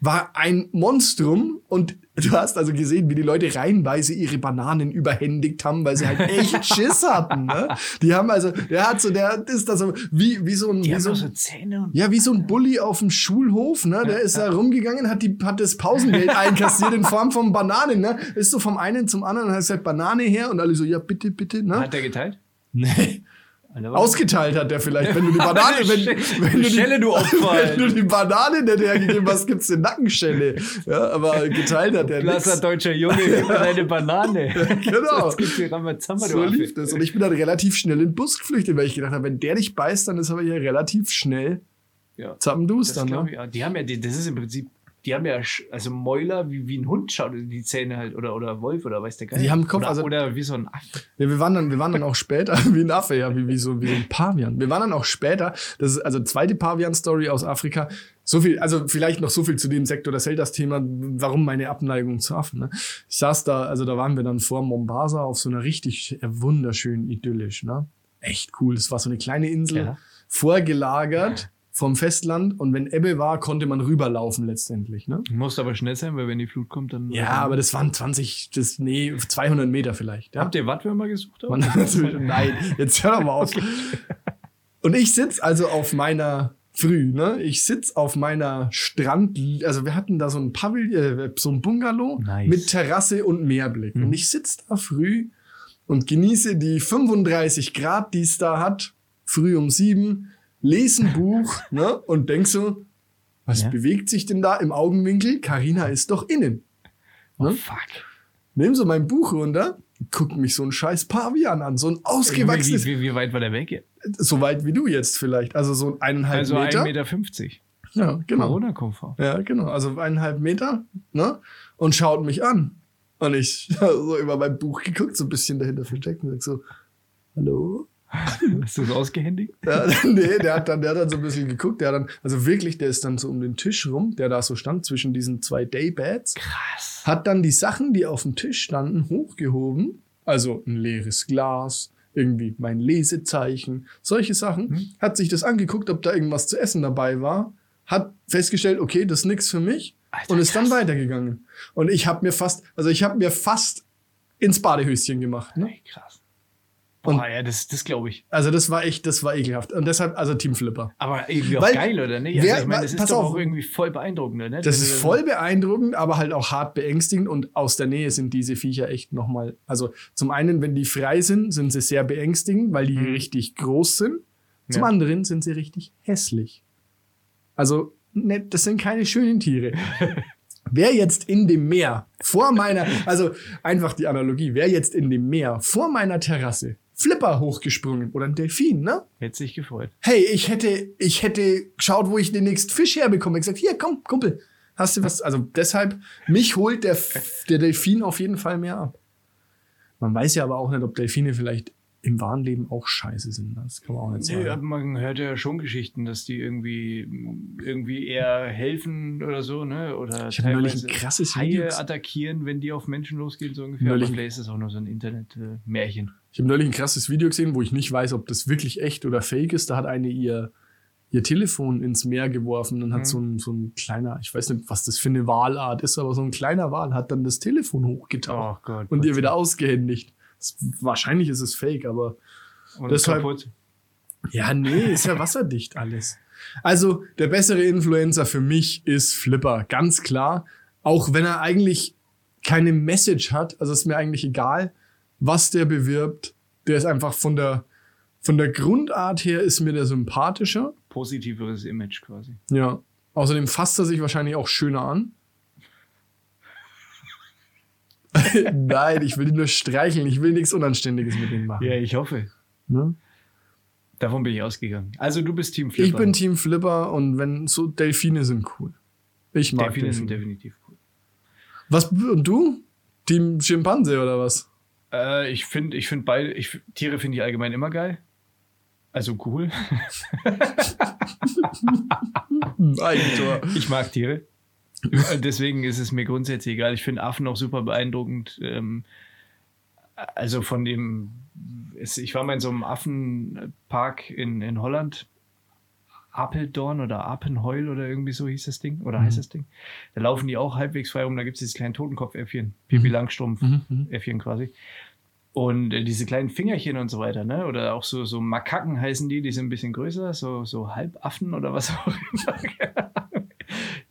War ein Monstrum und du hast also gesehen, wie die Leute reihenweise ihre Bananen überhändigt haben, weil sie halt echt Schiss hatten. Ne? Die haben also, der hat so, der ist da so wie, wie so ein, Die wie so so Zähne und. ja, wie so ein Bully auf dem Schulhof, ne? Der ist da rumgegangen, hat die, hat das Pausengeld einkassiert in Form von Bananen, ne? Ist so vom einen zum anderen und hat gesagt, Banane her und alle so, ja, bitte, bitte, ne? Hat der geteilt? Nee. Ausgeteilt hat der vielleicht, wenn du die Banane, wenn, wenn, du die, Schelle, du Opfer. wenn du die Banane nicht hergegeben hast, gibt's eine Nackenschelle. Ja, aber geteilt hat der Blasser nichts. deutscher Junge, gib mir deine Banane. Genau. Du So lief das. Und ich bin dann relativ schnell in den Bus geflüchtet, weil ich gedacht habe, wenn der dich beißt, dann ist aber hier relativ schnell Ja. Zappendus dann. Ne? ich. Die haben ja, die, das ist im Prinzip, die haben ja, also Mäuler wie, wie ein Hund schaut die Zähne halt, oder, oder Wolf, oder weiß der Geil. Die haben Kopf, oder, also- oder wie so ein Affe. Ja, wir waren dann, wir waren dann auch später, wie ein Affe, ja, wie, wie, so, wie ein Pavian. Wir waren dann auch später, das ist also zweite Pavian-Story aus Afrika. So viel, also vielleicht noch so viel zu dem Sektor des Zeldas-Thema, warum meine Abneigung zu Affen. Ne? Ich saß da, also da waren wir dann vor Mombasa auf so einer richtig wunderschönen idyllisch, ne? Echt cool. Das war so eine kleine Insel, Ja. vorgelagert vom Festland und wenn Ebbe war, konnte man rüberlaufen letztendlich, ne? Muss aber schnell sein, weil wenn die Flut kommt, dann. Ja, aber das waren 20, das, nee, 200 Meter vielleicht. Ja? Habt ihr Wattwürmer gesucht? Man, nein, jetzt hör doch mal auf. Und ich sitz also auf meiner früh, ne? Ich sitz auf meiner Strand, also wir hatten da so ein Pavillon, äh, so ein Bungalow Nice. mit Terrasse und Meerblick. Und ich sitz da früh und genieße die 35 Grad, die es da hat, früh um sieben, lese ein Buch, ne? Und denk so, was Ja. bewegt sich denn da im Augenwinkel? Karina ist doch innen. Oh, ne? fuck. Nimm so mein Buch runter, guck mich so ein scheiß Pavian an, so ein ausgewachsenes, Wie, wie, wie weit war der weg? so weit wie du jetzt vielleicht, also so eineinhalb Also Meter. 1,50 Meter. 50. Ja, genau. Corona-Komfort. Ja, genau, also eineinhalb Meter, ne? Und schaut mich an. Und ich so über mein Buch geguckt, so ein bisschen dahinter versteckt und sag so, hallo? Hast du es ausgehändigt? Ja, nee, der hat dann, der hat dann so ein bisschen geguckt, der hat dann, also wirklich, der ist dann so um den Tisch rum, der da so stand zwischen diesen zwei Daybeds. Krass. hat dann die Sachen, die auf dem Tisch standen, hochgehoben. Also ein leeres Glas, irgendwie mein Lesezeichen, solche Sachen. Mhm. Hat sich das angeguckt, ob da irgendwas zu essen dabei war. Hat festgestellt, okay, das ist nix für mich. Alter, und ist dann krass. weitergegangen. Und ich habe mir fast, also ich habe mir fast ins Badehöschen gemacht. Ne? Ey, krass. Und- ja, das, das glaube ich. Also das war echt, das war ekelhaft. Und deshalb, also Team Flipper. Aber irgendwie auch Weil- geil, oder nicht? wer- Also ich meine, das ist doch auf. auch irgendwie voll beeindruckend, oder? Das Wenn ist voll beeindruckend, aber halt auch hart beängstigend und aus der Nähe sind diese Viecher echt nochmal, also zum einen, wenn die frei sind, sind sie sehr beängstigend, weil die Mhm. richtig groß sind. Zum Ja. anderen sind sie richtig hässlich. Also, ne, das sind keine schönen Tiere. Wer jetzt in dem Meer vor meiner, also einfach die Analogie, wer jetzt in dem Meer vor meiner Terrasse Flipper hochgesprungen oder ein Delfin, ne? Hätte sich gefreut. hey, ich hätte, ich hätte geschaut, wo ich den nächsten Fisch herbekomme. Ich gesagt, hier, komm, Kumpel, hast du was? Also deshalb, mich holt der, der Delfin auf jeden Fall mehr ab. Man weiß ja aber auch nicht, ob Delfine vielleicht im wahren Leben auch scheiße sind. Das kann man auch nicht sagen. Ja, man hört ja schon Geschichten, dass die irgendwie, irgendwie eher helfen oder so, ne? Oder Ich hab neulich ein krasses Video Haie ges- attackieren, wenn die auf Menschen losgehen, so ungefähr. Neulich- Aber vielleicht ist es auch nur so ein Internet-Märchen. Ich habe neulich ein krasses Video gesehen, wo ich nicht weiß, ob das wirklich echt oder fake ist. Da hat eine ihr, ihr Telefon ins Meer geworfen und hat Mhm. so, ein, so ein kleiner, ich weiß nicht, was das für eine Walart ist, aber so ein kleiner Wal hat dann das Telefon hochgetaucht Oh Gott. und ihr wieder ausgehändigt. Das, wahrscheinlich ist es fake, aber Und deshalb- kaputt. ja, nee, ist ja wasserdicht alles. Also, der bessere Influencer für mich ist Flipper, ganz klar. Auch wenn er eigentlich keine Message hat, also ist mir eigentlich egal, was der bewirbt. Der ist einfach von der, von der Grundart her ist mir der sympathischer. Positiveres Image quasi. Ja. Außerdem fasst er sich wahrscheinlich auch schöner an. Nein, ich will ihn nur streicheln. Ich will nichts Unanständiges mit ihm machen. Ja, ich hoffe. Ne? Davon bin ich ausgegangen. Also du bist Team Flipper. Ich bin Team Flipper und wenn so Delfine sind cool. Ich mag Delfine sind Delfine. definitiv cool. Was und du? Team Schimpanse oder was? Äh, ich finde, ich finde beide, ich, Tiere finde ich allgemein immer geil. Also cool. Eigentor. Ich mag Tiere. Deswegen ist es mir grundsätzlich egal. Ich finde Affen auch super beeindruckend. Ähm, also von dem, ich war mal in so einem Affenpark in, in Holland. Apeldoorn oder Apenheul oder irgendwie so hieß das Ding. Oder heißt das Ding? Da laufen die auch halbwegs frei rum. Da gibt es dieses kleine Totenkopf-Äffchen. Pipi Langstrumpf-Äffchen quasi. Und äh, diese kleinen Fingerchen und so weiter, ne? Oder auch so, so Makaken heißen die, die sind ein bisschen größer, so, so Halbaffen oder was auch immer.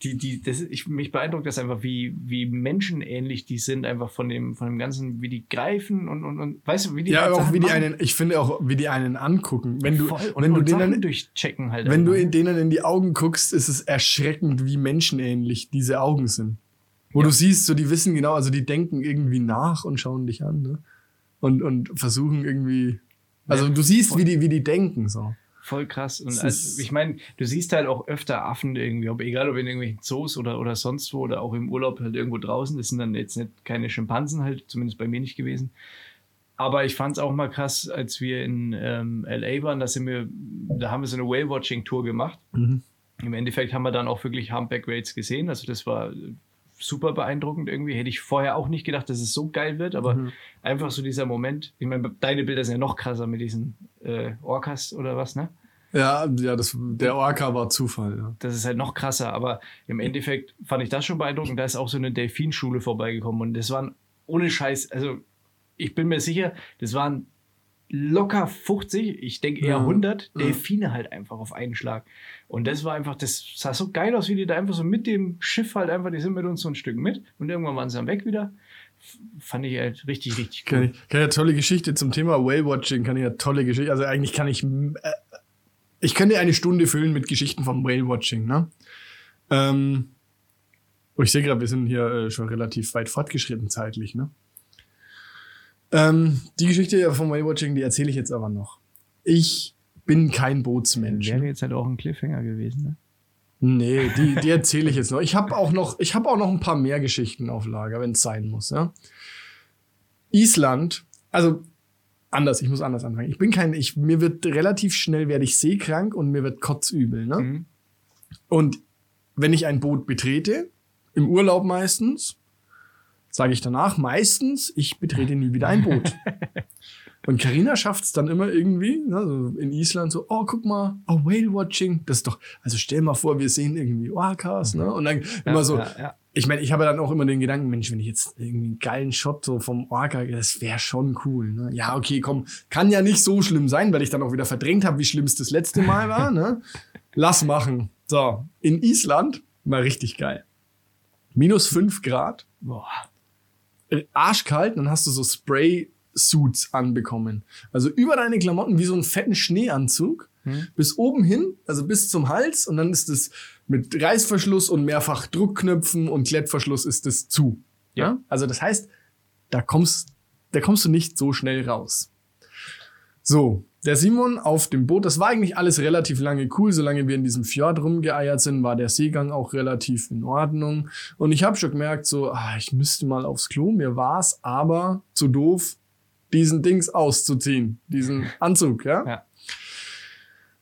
Die die, das, ich, mich beeindruckt das einfach, wie, wie menschenähnlich die sind, einfach von dem, von dem Ganzen, wie die greifen und, und, und weißt du, wie die Ja, auch Sachen wie die machen. einen, ich finde auch, wie die einen angucken. Wenn du, Voll. und, wenn du Sachen denen, durchchecken halt. wenn du einfach. in denen in die Augen guckst, ist es erschreckend, wie menschenähnlich diese Augen sind. Wo du siehst, so die wissen genau, also die denken irgendwie nach und schauen dich an, ne? Und, und versuchen irgendwie, also Ja, du siehst, voll. wie die, wie die denken, so. Voll krass. Und also, ich meine, du siehst halt auch öfter Affen irgendwie, ob, egal ob in irgendwelchen Zoos oder, oder sonst wo oder auch im Urlaub halt irgendwo draußen. Das sind dann jetzt nicht keine Schimpansen halt, zumindest bei mir nicht gewesen. Aber ich fand es auch mal krass, als wir in ähm, LA waren, da sind wir, da haben wir so eine Whale-Watching-Tour gemacht. Mhm. Im Endeffekt haben wir dann auch wirklich Humpback Rates gesehen. Also das war super beeindruckend irgendwie. Hätte ich vorher auch nicht gedacht, dass es so geil wird, aber Mhm. einfach so dieser Moment. Ich meine, deine Bilder sind ja noch krasser mit diesen äh, Orcas oder was, ne? Ja, ja, das, der Orca war Zufall, ja. das ist halt noch krasser, aber im Endeffekt fand ich das schon beeindruckend. Da ist auch so eine Delfinschule vorbeigekommen und das waren ohne Scheiß, also ich bin mir sicher, das waren locker 50, ich denke eher Ja. 100 Ja. Delfine halt einfach auf einen Schlag. Und das war einfach, das sah so geil aus, wie die da einfach so mit dem Schiff halt einfach, die sind mit uns so ein Stück mit und irgendwann waren sie dann weg wieder. Fand ich halt richtig, richtig Kann cool. ich, kann ja tolle Geschichte zum Thema Whale-Watching, kann ich ja tolle Geschichte, also eigentlich kann ich, äh, ich könnte eine Stunde füllen mit Geschichten vom Whale-Watching, ne? Ähm, oh, ich sehe gerade, wir sind hier äh, schon relativ weit fortgeschritten zeitlich, ne? Ähm, die Geschichte vom Whale-Watching, die erzähle ich jetzt aber noch. Ich bin kein Bootsmensch. Wäre jetzt halt auch ein Cliffhanger gewesen, ne? Nee, die, die erzähle ich jetzt noch. Ich habe auch noch, ich habe auch noch ein paar mehr Geschichten auf Lager, wenn es sein muss. Ja? Island, also anders, ich muss anders anfangen. Ich bin kein, ich, mir wird relativ schnell werde ich seekrank und mir wird kotzübel. Ne? Mhm. Und wenn ich ein Boot betrete, im Urlaub meistens, sage ich danach meistens, ich betrete nie wieder ein Boot. Und Karina schafft es dann immer irgendwie, ne, so in Island so, oh, guck mal, oh, Whale Watching, das ist doch, also stell mal vor, wir sehen irgendwie Orcas, ne? Und dann immer so, ja, ja. ich meine, ich habe dann auch immer den Gedanken, Mensch, wenn ich jetzt irgendwie einen geilen Shot so vom Orca, das wäre schon cool, ne? Ja, okay, komm, kann ja nicht so schlimm sein, weil ich dann auch wieder verdrängt habe, wie schlimm es das letzte Mal war, ne? Lass machen. So, in Island war richtig geil. Minus fünf Grad, Boah. Arschkalt, dann hast du so Spray-Suits anbekommen. Also über deine Klamotten wie so einen fetten Schneeanzug. Hm. Bis oben hin, also bis zum Hals. Und dann ist es mit Reißverschluss und mehrfach Druckknöpfen und Klettverschluss ist es zu. Ja. Ja. Also das heißt, da kommst, da kommst du nicht so schnell raus. So, der Simon auf dem Boot, das war eigentlich alles relativ lange cool. Solange wir in diesem Fjord rumgeeiert sind, war der Seegang auch relativ in Ordnung. Und ich habe schon gemerkt, so, ah, ich müsste mal aufs Klo. Mir war's aber zu doof, diesen Dings auszuziehen, diesen Anzug, ja. Ja.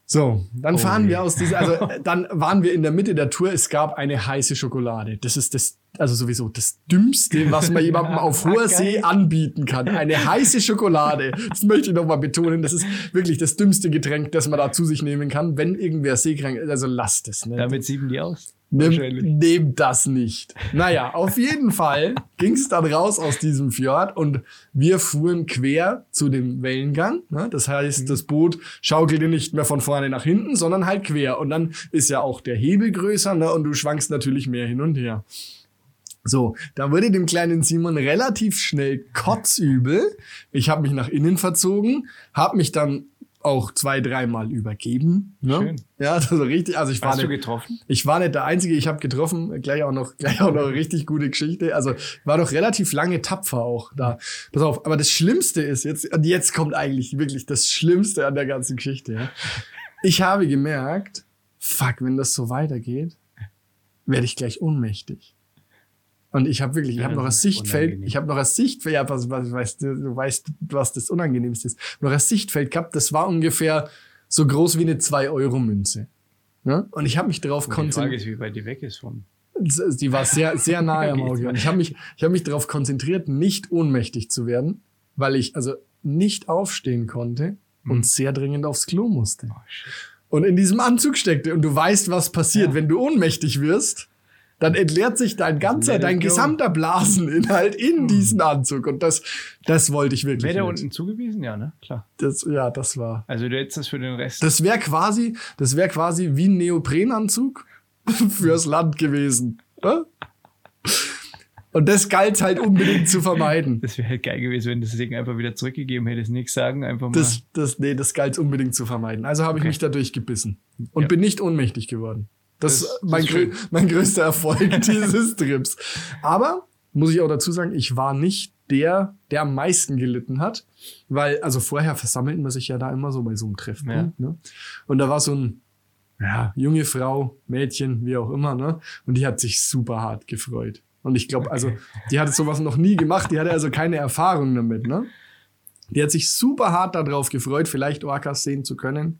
So, dann Oh fahren je. wir aus dieser, also dann waren wir in der Mitte der Tour. Es gab eine heiße Schokolade. Das ist das, also sowieso das Dümmste, was man jemandem auf hoher Geil. See anbieten kann. Eine heiße Schokolade. Das möchte ich nochmal betonen. Das ist wirklich das dümmste Getränk, das man da zu sich nehmen kann, wenn irgendwer seekrank ist. Also lasst es. Ne? Damit sieben die aus. Nimm, nehmt das nicht. Naja, auf jeden Fall ging es dann raus aus diesem Fjord und wir fuhren quer zu dem Wellengang. Ne? Das heißt, das Boot schaukelte nicht mehr von vorne nach hinten, sondern halt quer. Und dann ist ja auch der Hebel größer ne? und du schwankst natürlich mehr hin und her. So, da wurde dem kleinen Simon relativ schnell kotzübel. Ich habe mich nach innen verzogen, habe mich dann auch zwei, dreimal übergeben. Ne? Schön. Ja, also richtig. Also ich war Hast du nicht, getroffen? ich war nicht der Einzige, ich habe getroffen, gleich auch noch, gleich auch noch eine richtig gute Geschichte. Also war doch relativ lange tapfer auch da. Pass auf, aber das Schlimmste ist jetzt, und jetzt kommt eigentlich wirklich das Schlimmste an der ganzen Geschichte. Ja. Ich habe gemerkt, fuck, wenn das so weitergeht, werde ich gleich ohnmächtig. Und ich habe wirklich, ich habe noch ein das Sichtfeld, unangenehm. ich habe noch ein Sichtfeld, ja, was, was, weißt, du, du weißt, was das Unangenehmste ist, noch ein Sichtfeld gehabt, das war ungefähr so groß wie eine 2-Euro-Münze. Ne? Und ich habe mich darauf Die Frage konzentriert. ist, wie weit die weg ist vom. Die war sehr, sehr nahe am Auge. Und ich habe mich, ich habe mich darauf konzentriert, nicht ohnmächtig zu werden, weil ich also nicht aufstehen konnte und sehr dringend aufs Klo musste. Oh. Und in diesem Anzug steckte. Und du weißt, was passiert, Ja. wenn du ohnmächtig wirst. Dann entleert sich dein ganzer, dein gesamter Blaseninhalt in diesen Anzug. Und das, das wollte ich wirklich. Wäre der unten zugewiesen? Ja, ne? Klar. Das, ja, das war. Also du hättest das für den Rest. Das wäre quasi, das wäre quasi wie ein Neoprenanzug, fürs Land gewesen. Ne? Und das galt halt unbedingt zu vermeiden. Das wäre halt geil gewesen, wenn das Ding einfach wieder zurückgegeben hättest. Nichts sagen, einfach mal. Das, das, nee, das galt unbedingt zu vermeiden. Also habe ich Okay. mich dadurch gebissen und Ja. bin nicht ohnmächtig geworden. Das, Das- ist mein, grö mein größter Erfolg dieses Trips. Aber muss ich auch dazu sagen, ich war nicht der, der am meisten gelitten hat, weil also vorher versammelt man sich ja da immer so bei so einem Treffpunkt. Ne? Und da war so ein ja, junge Frau, Mädchen, wie auch immer, ne? Und die hat sich super hart gefreut. Und ich glaube, also, die hatte sowas noch nie gemacht, die hatte also keine Erfahrung damit, ne? Die hat sich super hart darauf gefreut, vielleicht Orcas sehen zu können.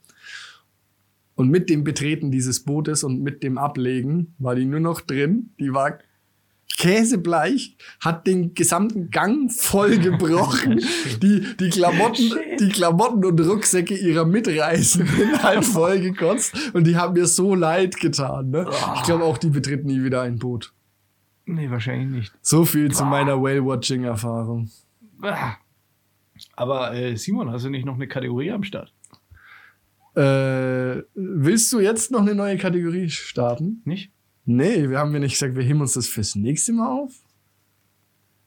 Und mit dem Betreten dieses Bootes und mit dem Ablegen war die nur noch drin. Die war käsebleich, hat den gesamten Gang voll gebrochen. die, die, Klamotten, die Klamotten und Rucksäcke ihrer Mitreisenden halt voll gekotzt. Und die haben mir so leid getan. Ne? Ich glaube auch, die betritt nie wieder ein Boot. nee, wahrscheinlich nicht. So viel zu meiner Whale-Watching-Erfahrung. Ah. Aber äh, Simon, hast du nicht noch eine Kategorie am Start? Äh, willst du jetzt noch eine neue Kategorie starten? Nicht? Nee, wir haben ja nicht gesagt, wir heben uns das fürs nächste Mal auf.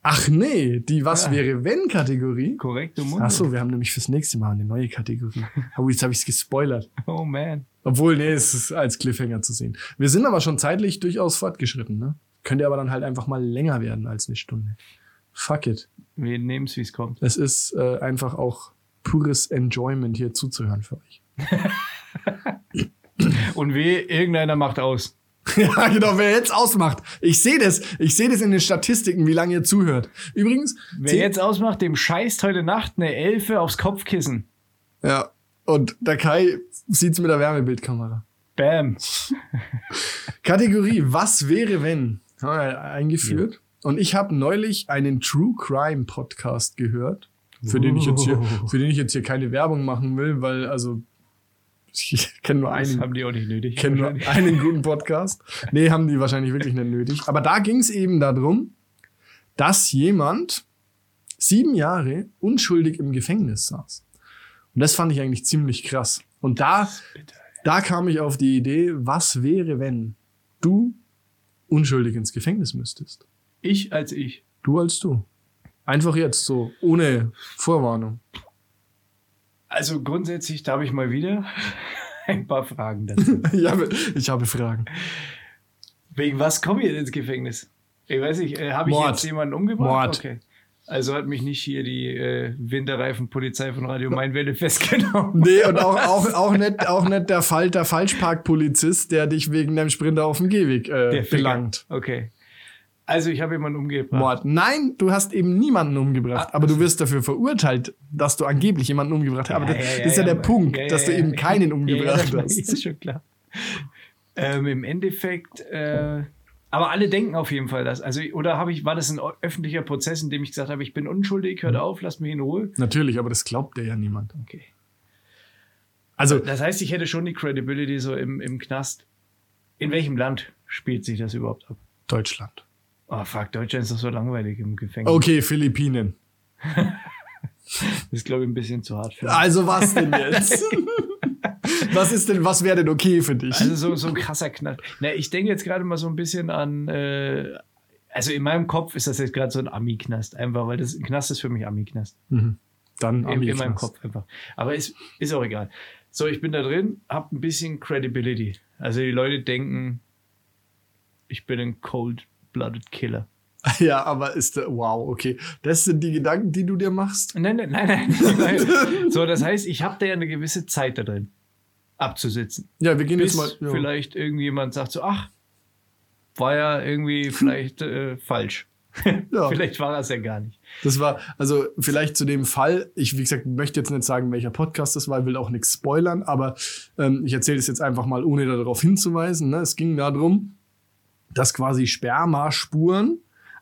Ach nee, die Was Ja. wäre wenn Kategorie. Korrekt, du musst. Ach so, wir haben nämlich fürs nächste Mal eine neue Kategorie. Oh, jetzt habe ich es gespoilert. Oh man. Obwohl, nee, es ist als Cliffhanger zu sehen. Wir sind aber schon zeitlich durchaus fortgeschritten, ne? Könnte aber dann halt einfach mal länger werden als eine Stunde. Fuck it. Wir nehmen es, wie es kommt. Es ist äh, einfach auch pures Enjoyment hier zuzuhören für euch. Und weh, irgendeiner macht aus. Ja, genau, wer jetzt ausmacht. Ich sehe das. Ich sehe das in den Statistiken, wie lange ihr zuhört. Übrigens, Wer jetzt ausmacht, dem scheißt heute Nacht eine Elfe aufs Kopfkissen. Ja. Und der Kai sieht's mit der Wärmebildkamera. Bam. Kategorie Was wäre wenn? Haben wir eingeführt. Und ich habe neulich einen True Crime Podcast gehört, für den ich jetzt hier, für den ich jetzt hier keine Werbung machen will, weil also ich kenne nur Das einen, haben die auch nicht nötig. kenne nur einen guten Podcast. Nee, haben die wahrscheinlich wirklich nicht nötig. Aber da ging es eben darum, dass jemand sieben Jahre unschuldig im Gefängnis saß. Und das fand ich eigentlich ziemlich krass. Und da, da kam ich auf die Idee, was wäre, wenn du unschuldig ins Gefängnis müsstest? Ich als ich. Du als du. Einfach jetzt so, ohne Vorwarnung. Also grundsätzlich, da habe ich mal wieder ein paar Fragen dazu. ich, habe, ich habe Fragen. Wegen was komme ich jetzt ins Gefängnis? Ich weiß nicht, äh, habe ich Mord. jetzt jemanden umgebracht? Mord. Okay. Also hat mich nicht hier die äh, Winterreifen-Polizei von Radio Mainwelle festgenommen. Nee, und auch, auch, auch, nicht, auch nicht der Fall, der Falschparkpolizist, der dich wegen deinem Sprinter auf dem Gehweg äh, belangt. Okay. Also ich habe jemanden umgebracht. Mord. Nein, du hast eben niemanden umgebracht, Ah, aber du wirst dafür verurteilt, dass du angeblich jemanden umgebracht hast. Aber das, das ist ja, der ja, Punkt, ja, ja, dass du ja. eben keinen Ja, umgebracht ja, hast. Ist schon klar. Ähm, Im Endeffekt, äh, aber alle denken auf jeden Fall das. Also, oder habe ich, war das ein öffentlicher Prozess, in dem ich gesagt habe, ich bin unschuldig, hört auf, lasst mich in Ruhe? Natürlich, aber das glaubt dir ja niemand. Okay. Also, Das heißt, ich hätte schon die Credibility so im, im Knast. In welchem Land spielt sich das überhaupt ab? Deutschland. Oh fuck, Deutschland ist doch so langweilig im Gefängnis. Okay, Philippinen. Das ist, glaube ich, ein bisschen zu hart für mich. Also was denn jetzt? was ist denn, was wäre denn okay für dich? Also so, so ein krasser Knall. Na, ich denke jetzt gerade mal so ein bisschen an, äh, also in meinem Kopf ist das jetzt gerade so ein Ami-Knast, einfach, weil das ein Knast ist für mich Ami-Knast. Mhm. Dann In, in Ami-Knast. meinem Kopf einfach. Aber ist, ist auch egal. So, ich bin da drin, hab ein bisschen Credibility. Also die Leute denken, ich bin ein cold-blooded Killer. Ja, aber ist der, wow, okay. Das sind die Gedanken, die du dir machst? Nein, nein, nein, nein. nein. so, das heißt, ich habe da ja eine gewisse Zeit da drin, abzusitzen. Ja, wir gehen Bis jetzt mal. Ja. vielleicht irgendjemand sagt so, ach, war ja irgendwie vielleicht äh, falsch. Ja. vielleicht war es ja gar nicht. Das war, also vielleicht zu dem Fall, ich, wie gesagt, möchte jetzt nicht sagen, welcher Podcast das war, will auch nichts spoilern, aber ähm, ich erzähle es jetzt einfach mal, ohne darauf hinzuweisen. Ne? Es ging darum, dass quasi Spermaspuren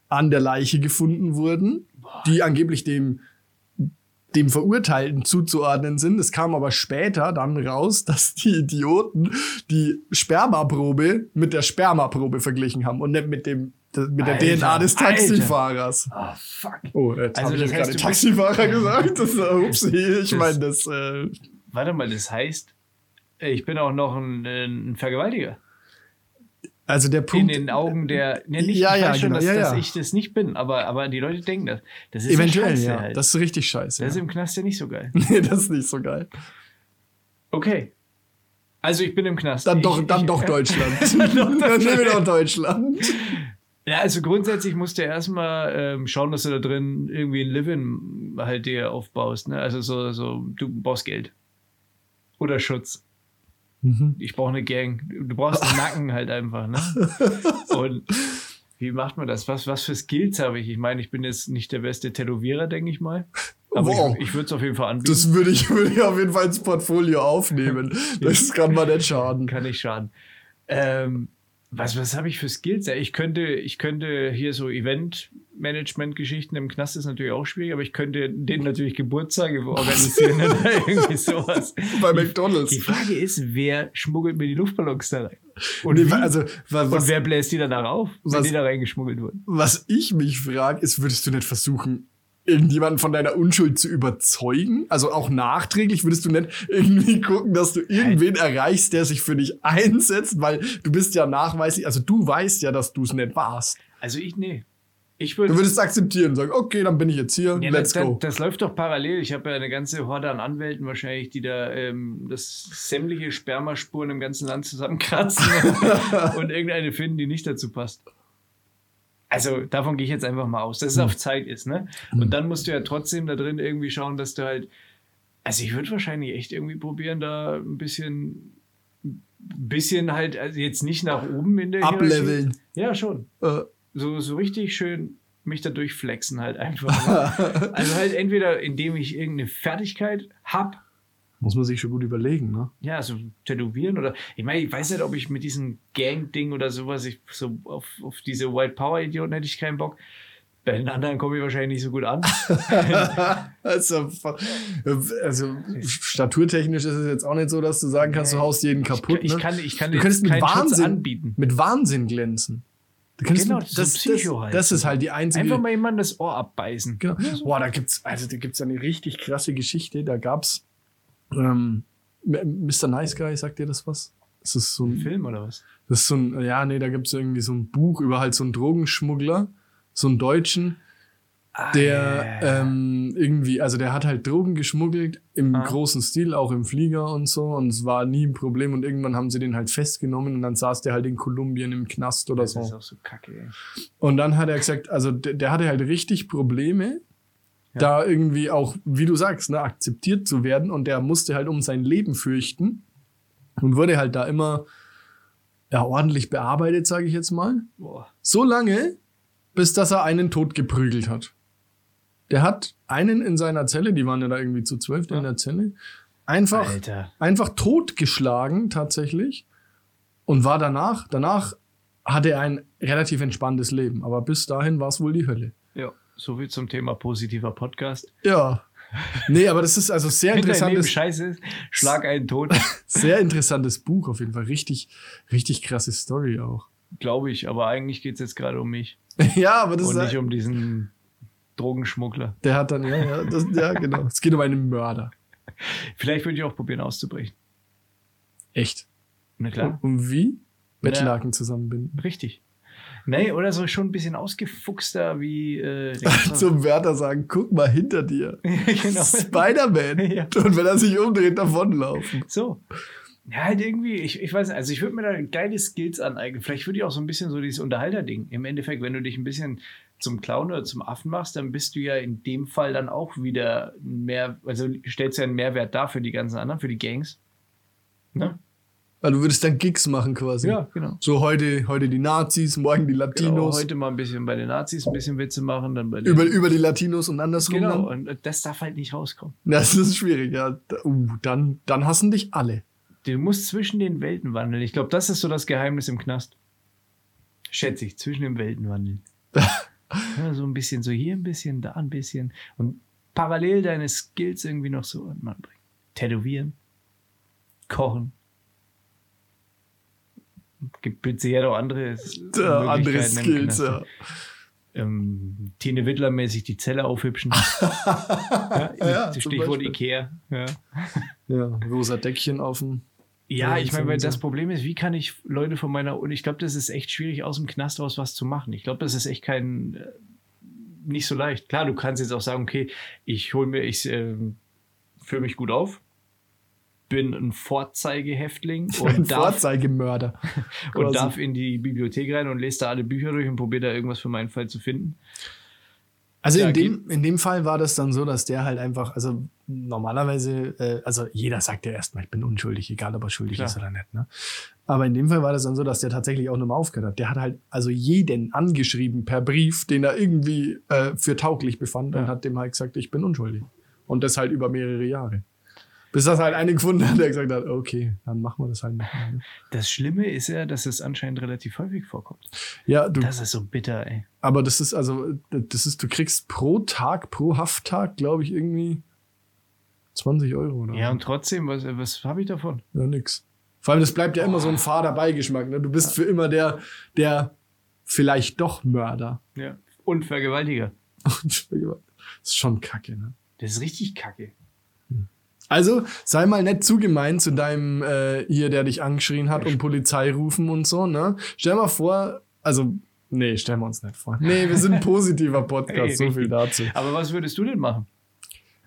an der Leiche gefunden wurden, die angeblich dem dem Verurteilten zuzuordnen sind. Es kam aber später dann raus, dass die Idioten die Spermaprobe mit der Spermaprobe verglichen haben und nicht mit dem mit der Alter, DNA des. Taxifahrers. Ah, fuck. Oh, jetzt Also habe ich das ja heißt, gerade Taxifahrer gesagt. Das, äh, upsie, ich Das- meine, das. Äh, Warte mal, das heißt, ich bin auch noch ein, ein Vergewaltiger. Also der in Punkt. den Augen der. Ja, nicht, Ja, ich ja, weiß schon, genau, dass, ja, dass ich das nicht bin, aber, aber die Leute denken das. Das ist eventuell, scheiße ja. halt. Das ist richtig scheiße. das ist im Knast ja nicht so geil. Nee, das ist nicht so geil. Okay. Also ich bin im Knast. Dann ich, doch, dann ich, doch Deutschland. Dann nehmen wir doch Deutschland. Ja, also grundsätzlich musst du erstmal ähm, schauen, dass du da drin irgendwie ein Living halt dir aufbaust. Ne? Also so, so, du brauchst Geld. Oder Schutz. Mhm. Ich brauche eine Gang. Du brauchst einen Nacken halt einfach, ne? Und wie macht man das? Was, was für Skills habe ich? Ich meine, ich bin jetzt nicht der beste Tätowierer, denke ich mal. Aber Wow. ich, ich würde es auf jeden Fall anbieten. Das würde ich, würde ich auf jeden Fall ins Portfolio aufnehmen. Das kann mal nicht schaden. kann nicht schaden. Ähm, was, was habe ich für Skills? Ich könnte, ich könnte hier so Event-Management-Geschichten im Knast ist natürlich auch schwierig, aber ich könnte denen natürlich Geburtstage organisieren oder irgendwie sowas. Bei Die McDonalds. Frage ist, wer schmuggelt mir die Luftballons da rein? Und, Nee, also, wa- und was, wer bläst die danach auf, wenn was- die da reingeschmuggelt wurden? was ich mich frage, ist, würdest du nicht versuchen, irgendjemanden von deiner Unschuld zu überzeugen? Also auch nachträglich würdest du nicht irgendwie gucken, dass du irgendwen erreichst, der sich für dich einsetzt, weil du bist ja nachweislich, also du weißt ja, dass du es nicht warst. Also ich, nee. Ich Du würde würdest akzeptieren und sagen, okay, dann bin ich jetzt hier, Ja, let's das, go. Das, das läuft doch parallel. Ich habe ja eine ganze Horde an Anwälten wahrscheinlich, die da ähm, das sämtliche Spermaspuren im ganzen Land zusammenkratzen und irgendeine finden, die nicht dazu passt. Also davon gehe ich jetzt einfach mal aus, dass es auf Zeit ist, ne? Und dann musst du ja trotzdem da drin irgendwie schauen, dass du halt. Also ich würde wahrscheinlich echt irgendwie probieren, da ein bisschen, ein bisschen halt, also jetzt nicht nach oben in der Hierarchie. Ableveln. Ja, schon Äh, so, so richtig schön mich da durchflexen halt einfach. also halt entweder indem ich irgendeine Fertigkeit hab, muss man sich schon gut überlegen, ne? ja, so tätowieren oder ich meine, ich weiß nicht, ob ich mit diesem Gang-Ding oder sowas, ich so auf, auf diese White Power-Idioten hätte ich keinen Bock. Bei den anderen komme ich wahrscheinlich nicht so gut an. also, also staturtechnisch ist es jetzt auch nicht so, dass du sagen kannst, du haust jeden kaputt. ich ne? kann, ich kann du könntest mit Wahnsinn, anbieten. mit Wahnsinn glänzen. Genau, ein das, Psycho das, halt. das ist halt die einzige. Einfach mal jemand das Ohr abbeißen. Genau. Boah, da gibt's, also da gibt's eine richtig krasse Geschichte. Da gab's ähm, Mr. Nice Guy, sagt dir das was? Das ist so ein, Film oder was? das ist so ein, ja, nee, da gibt's irgendwie so ein Buch über halt so einen Drogenschmuggler, so einen Deutschen, Ah, der ähm, irgendwie, also der hat halt Drogen geschmuggelt im Ah. großen Stil, auch im Flieger und so, und es war nie ein Problem und irgendwann haben sie den halt festgenommen und dann saß der halt in Kolumbien im Knast oder das so. ist auch so kacke, ey. Und dann hat er gesagt, also der, der hatte halt richtig Probleme, da irgendwie auch, wie du sagst, ne, akzeptiert zu werden. Und der musste halt um sein Leben fürchten und wurde halt da immer ja, ordentlich bearbeitet, sage ich jetzt mal. Boah. So lange, bis dass er einen tot geprügelt hat. Der hat einen in seiner Zelle, die waren ja da irgendwie zu zwölf in der Zelle, einfach, Alter. einfach totgeschlagen tatsächlich und war danach, danach hatte er ein relativ entspanntes Leben, aber bis dahin war es wohl die Hölle. Ja, so viel zum Thema positiver Podcast. Ja. Nee, aber das ist also sehr interessantes, scheiße schlag einen tot. sehr interessantes Buch auf jeden Fall. Richtig, richtig krasse Story auch. Glaube ich, aber eigentlich geht es jetzt gerade um mich ja, aber das und ist, nicht um diesen Drogenschmuggler. der hat dann, ja, ja, das, ja, genau. Es geht um einen Mörder. Vielleicht würde ich auch probieren auszubrechen. Echt. Na klar, Und, und wie? Bettlaken zusammenbinden. richtig. Nee, oder so schon ein bisschen ausgefuchster wie äh, Zum Wärter sagen, guck mal hinter dir. genau. Spider-Man. Ja. Und wenn er sich umdreht, davonlaufen. So. Ja, halt irgendwie, ich, ich weiß nicht, also ich würde mir da geile Skills aneignen. Vielleicht würde ich auch so ein bisschen so dieses Unterhalter-Ding. Im Endeffekt, wenn du dich ein bisschen zum Clown oder zum Affen machst, dann bist du ja in dem Fall dann auch wieder mehr, also stellst ja einen Mehrwert da für die ganzen anderen, für die Gangs. Ne? Weil du würdest dann Gigs machen quasi. Ja, genau. So heute, heute die Nazis, morgen die Genau, Latinos. heute mal ein bisschen bei den Nazis ein bisschen Witze machen, dann bei den. über, über die Latinos und andersrum. genau, Dann. und das darf halt nicht rauskommen. Das ist schwierig, ja. Uh, dann, dann hassen dich alle. Du musst zwischen den Welten wandeln. Ich glaube, das ist so das Geheimnis im Knast. Schätze ich, zwischen den Welten wandeln. ja, so ein bisschen so hier ein bisschen, da ein bisschen. Und parallel deine Skills irgendwie noch so an Mann bringen. Tätowieren, kochen. Gibt Sicherheit auch andere, Da, andere Skills, ja. Ähm, Tine Wittler-mäßig die Zelle aufhübschen. ja, Ja, Stichwort. Ikea. Ja. Ja, rosa Deckchen auf dem, Ja, ich meine, weil das Problem ist, wie kann ich Leute von meiner Uni, ich glaube, das ist echt schwierig, aus dem Knast aus was zu machen. Ich glaube, das ist echt kein, äh, nicht so leicht. Klar, du kannst jetzt auch sagen, okay, ich hole mir, ich ähm, führe mich gut auf, bin ein Vorzeigehäftling Ein und darf, Vorzeigemörder. und quasi. darf in die Bibliothek rein und lese da alle Bücher durch und probiere da irgendwas für meinen Fall zu finden. Also Ja, in, dem, in dem Fall war das dann so, dass der halt einfach, also normalerweise, äh, also jeder sagt ja erstmal, ich bin unschuldig, egal ob er schuldig Klar. ist oder nicht. Ne? Aber in dem Fall war das dann so, dass der tatsächlich auch nochmal aufgehört hat. Der hat halt also jeden angeschrieben per Brief, den er irgendwie äh, für tauglich befand und Ja. hat dem halt gesagt, ich bin unschuldig. Und das halt über mehrere Jahre. Bis das halt eine gefunden hat, der gesagt hat, okay, dann machen wir das halt nochmal. Ne? Das Schlimme ist ja, dass es anscheinend relativ häufig vorkommt. Ja, du, Das ist so bitter, ey. aber das ist also, das ist, du kriegst pro Tag, pro Hafttag, glaube ich, irgendwie 20 Euro oder Ja, und trotzdem, was, was habe ich davon? Ja, nix. Vor allem, das bleibt ja immer so ein fader Beigeschmack. Ne? Du bist für immer der, der vielleicht doch Mörder. Ja. Und Vergewaltiger. das ist schon kacke, ne? Das ist richtig kacke. Also, sei mal nicht zu gemein zu deinem äh, hier, der dich angeschrien hat und Polizei rufen und so, ne? Stell mal vor, also, nee, stellen wir uns nicht vor. Nee, wir sind ein positiver Podcast, so viel dazu. Aber was würdest du denn machen?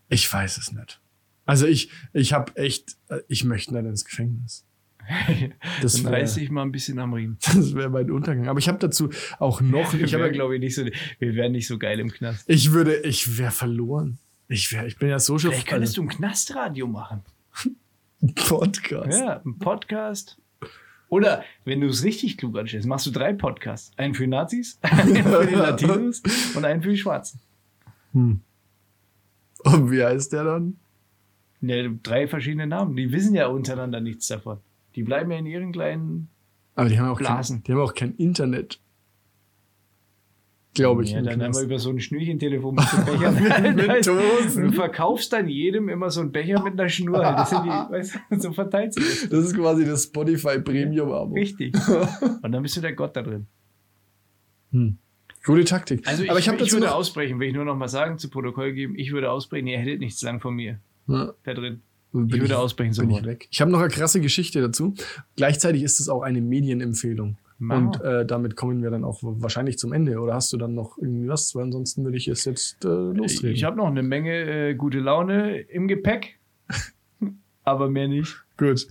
Ich weiß es nicht. Also ich, ich habe echt, äh, ich möchte nicht ins Gefängnis. Das Dann wär- reiß ich mal ein bisschen am Riemen. Das wäre mein Untergang. Aber ich habe dazu auch noch, ich habe wäre, glaube ich, nicht so, wir wären nicht so geil im Knast. Ich würde, ich wäre verloren. Ich ich bin ja so schon Vielleicht könntest du ein Knastradio machen. Podcast. Ja, ein Podcast. Oder wenn du es richtig klug anstellst, machst du drei Podcasts. Einen für Nazis, einen für die Latinos und einen für die Schwarzen. Hm. Und wie heißt der dann? Ja, drei verschiedene Namen. Die wissen ja untereinander nichts davon. Die bleiben ja in ihren kleinen. Aber die haben auch Blasen. kein, die haben auch kein Internet. Glaube ich. Ja, dann wir über so ein Schnürchentelefon mit so Bechern. Mit Dosen. Du verkaufst dann jedem immer so einen Becher mit einer Schnur. Das sind die, weißt du, so verteilt sich das. das ist quasi das Spotify Premium Abo. Richtig. Und dann bist du der Gott da drin. Hm. Gute Taktik. Also ich, Aber ich habe ich dazu würde ausbrechen, will ich nur noch mal sagen, zu Protokoll geben, ich würde ausbrechen, ihr hättet nichts lang von mir Ja, da drin. bin Ich würde ausbrechen bin ich weg. Ich habe noch eine krasse Geschichte dazu. Gleichzeitig ist es auch eine Medienempfehlung. Wow. Und äh, damit kommen wir dann auch wahrscheinlich zum Ende. Oder hast du dann noch irgendwie was? Weil ansonsten würde ich es jetzt äh, lostreten. Ich habe noch eine Menge äh, gute Laune im Gepäck, aber mehr nicht. Gut.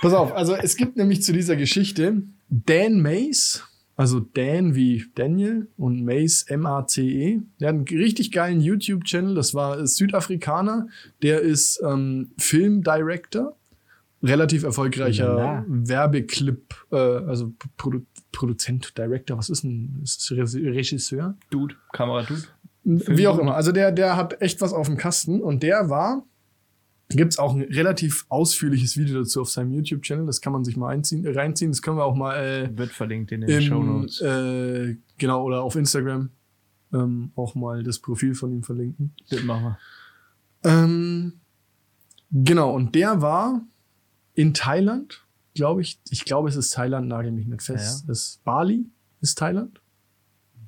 Pass auf, also es gibt nämlich zu dieser Geschichte Dan Mace, also Dan wie Daniel und Mace M-A-C-E. Der hat einen richtig geilen YouTube-Channel, das war ist Südafrikaner, der ist ähm, Filmdirector, relativ erfolgreicher Lala. Werbeclip, äh, also Produ Produzent, Director, was ist ein ist es Regisseur? Dude, Kamera-Dude. Wie auch immer. Also der, der hat echt was auf dem Kasten und der war, gibt's auch ein relativ ausführliches Video dazu auf seinem YouTube-Channel. Das kann man sich mal einziehen, reinziehen. Das können wir auch mal äh, Wird verlinkt in den Show im, Notes. äh, genau, oder auf Instagram ähm, auch mal das Profil von ihm verlinken. Das machen wir. Ähm, genau, und der war in Thailand, glaube ich. Ich glaube, es ist Thailand, nagel mich nicht fest. Ja, Es ist Bali, ist Thailand.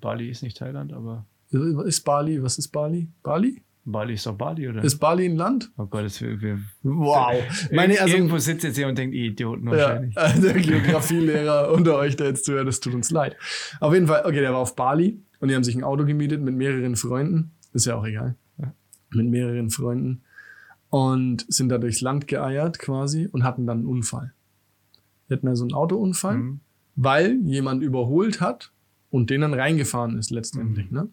Bali ist nicht Thailand, aber Ist Bali, was ist Bali? Bali? Bali ist doch Bali, oder? Ist Bali ein Land? oh Gott, das wir, wir Wow. Meine, also, Irgendwo sitzt jetzt hier und denkt, ihr Idioten ja, wahrscheinlich. der Geografielehrer unter euch, der jetzt zuhört, das tut uns leid. Auf jeden Fall, okay, der war auf Bali und die haben sich ein Auto gemietet mit mehreren Freunden. Ist ja auch egal. Ja. Mit mehreren Freunden. Und sind da durchs Land geeiert quasi und hatten dann einen Unfall. Die hatten also einen Autounfall, Mhm. weil jemand überholt hat und den dann reingefahren ist letztendlich. Ne?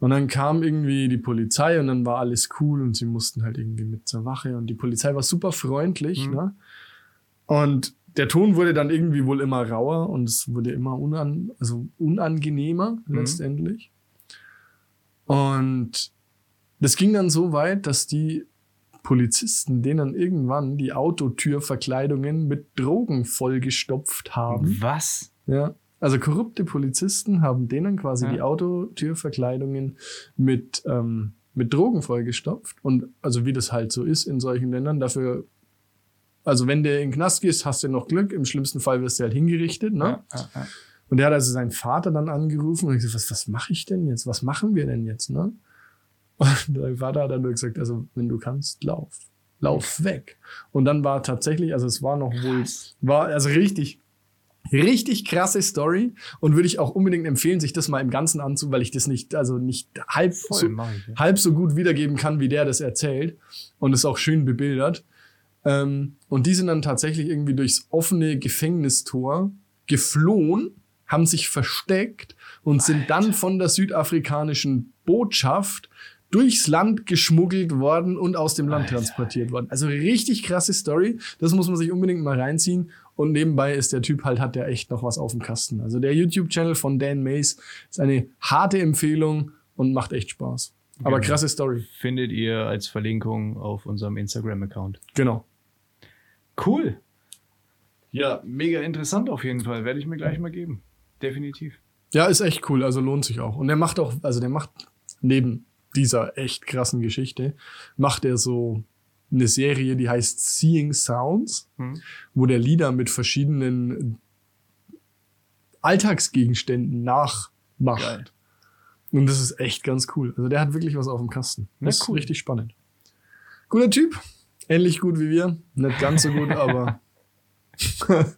Und dann kam irgendwie die Polizei und dann war alles cool und sie mussten halt irgendwie mit zur Wache und die Polizei war super freundlich. Mhm. Ne? Und der Ton wurde dann irgendwie wohl immer rauer und es wurde immer unan also unangenehmer Mhm. letztendlich. Und das ging dann so weit, dass die Polizisten denen irgendwann die Autotürverkleidungen mit Drogen vollgestopft haben. Was? Ja. Also korrupte Polizisten haben denen quasi Ja. die Autotürverkleidungen mit, ähm, mit Drogen vollgestopft. Und also wie das halt so ist in solchen Ländern, dafür, also wenn du in den Knast gehst, hast du noch Glück. Im schlimmsten Fall wirst du halt hingerichtet. Ne? Ja, ja. Und der hat also seinen Vater dann angerufen und gesagt, was, was mache ich denn jetzt? Was machen wir denn jetzt? Ne? Und sein Vater hat dann nur gesagt, also wenn du kannst, lauf. lauf weg. Und dann war tatsächlich, also es war noch wohl, war also richtig, richtig krasse Story und würde ich auch unbedingt empfehlen, sich das mal im Ganzen anzu, weil ich das nicht, also nicht halb, Voll, so, ich, ja. halb so gut wiedergeben kann, wie der das erzählt und es auch schön bebildert. Ähm, und die sind dann tatsächlich irgendwie durchs offene Gefängnistor geflohen, haben sich versteckt und sind dann von der südafrikanischen Botschaft durchs Land geschmuggelt worden und aus dem Land Alter. transportiert worden. Also richtig krasse Story. Das muss man sich unbedingt mal reinziehen. Und nebenbei ist der Typ halt, hat der echt noch was auf dem Kasten. Also der YouTube-Channel von Dan Mays ist eine harte Empfehlung und macht echt Spaß. Aber Genau. krasse Story. Findet ihr als Verlinkung auf unserem Instagram-Account. Genau. Cool. Ja, mega interessant auf jeden Fall. Werde ich mir gleich mal geben. Definitiv. Ja, ist echt cool, also lohnt sich auch. Und der macht auch, also der macht neben dieser echt krassen Geschichte, macht er so eine Serie, die heißt Seeing Sounds, Hm. wo der Lieder mit verschiedenen Alltagsgegenständen nachmacht. Geil. Und das ist echt ganz cool. Also der hat wirklich was auf dem Kasten. Das ist cool. richtig spannend. Guter Typ. Ähnlich gut wie wir. Nicht ganz so gut, aber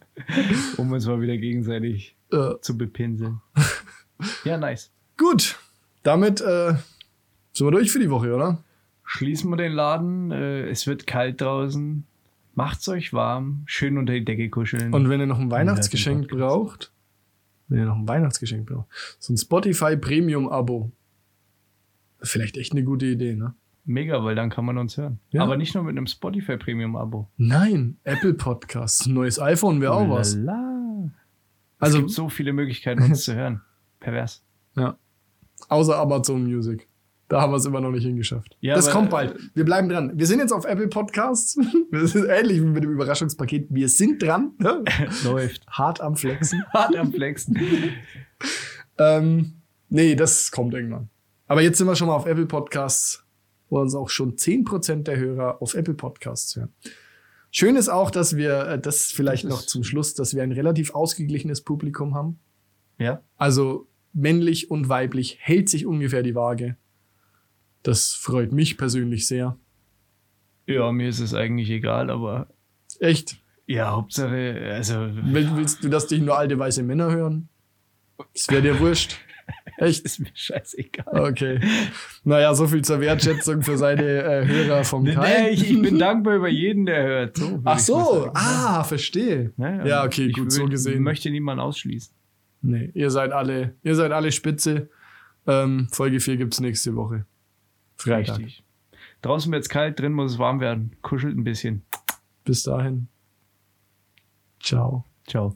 Um uns mal wieder gegenseitig äh, zu bepinseln. ja, nice. gut. Damit äh, sind wir durch für die Woche, oder? Schließen wir den Laden. Äh, es wird kalt draußen. Macht's euch warm. Schön unter die Decke kuscheln. Und wenn ihr noch ein Weihnachtsgeschenk braucht, wenn ihr noch ein Weihnachtsgeschenk braucht, so ein Spotify Premium Abo. Vielleicht echt eine gute Idee, ne? Mega, weil dann kann man uns hören. Ja. Aber nicht nur mit einem Spotify Premium Abo. Nein, Apple Podcasts. Ein neues iPhone wäre auch was. Also, es gibt so viele Möglichkeiten, uns zu hören. Pervers. ja. Außer Amazon Music. Da haben wir es immer noch nicht hingeschafft. Ja, das aber- kommt bald. Wir bleiben dran. Wir sind jetzt auf Apple Podcasts. Das ist ähnlich wie mit dem Überraschungspaket. Wir sind dran. ne? Läuft. Hart am Flexen. Hart am Flexen. Ähm, nee, das kommt irgendwann. Aber jetzt sind wir schon mal auf Apple Podcasts, wo uns auch schon 10% der Hörer auf Apple Podcasts hören. Schön ist auch, dass wir, äh, das vielleicht Das noch zum Schluss, dass wir ein relativ ausgeglichenes Publikum haben. Ja. Also männlich und weiblich hält sich ungefähr die Waage. Das freut mich persönlich sehr. Ja, mir ist es eigentlich egal, aber Echt? ja, Hauptsache, also Will- Willst du, dass dich nur alte weiße Männer hören? Das wäre dir wurscht. Echt? ist mir scheißegal. Okay. Naja, so viel zur Wertschätzung für seine äh, Hörer vom Nee, Kai. nee, ich, ich bin dankbar über jeden, der hört. So, Ach ich so, ah, verstehe. Ne? Ja, okay, ich gut, so würd- gesehen. möchte niemanden ausschließen. Nee, ihr seid alle, ihr seid alle spitze. Ähm, Folge 4 gibt's nächste Woche. Richtig. Draußen wird's kalt, drin muss es warm werden. Kuschelt ein bisschen. Bis dahin. Ciao. Ciao.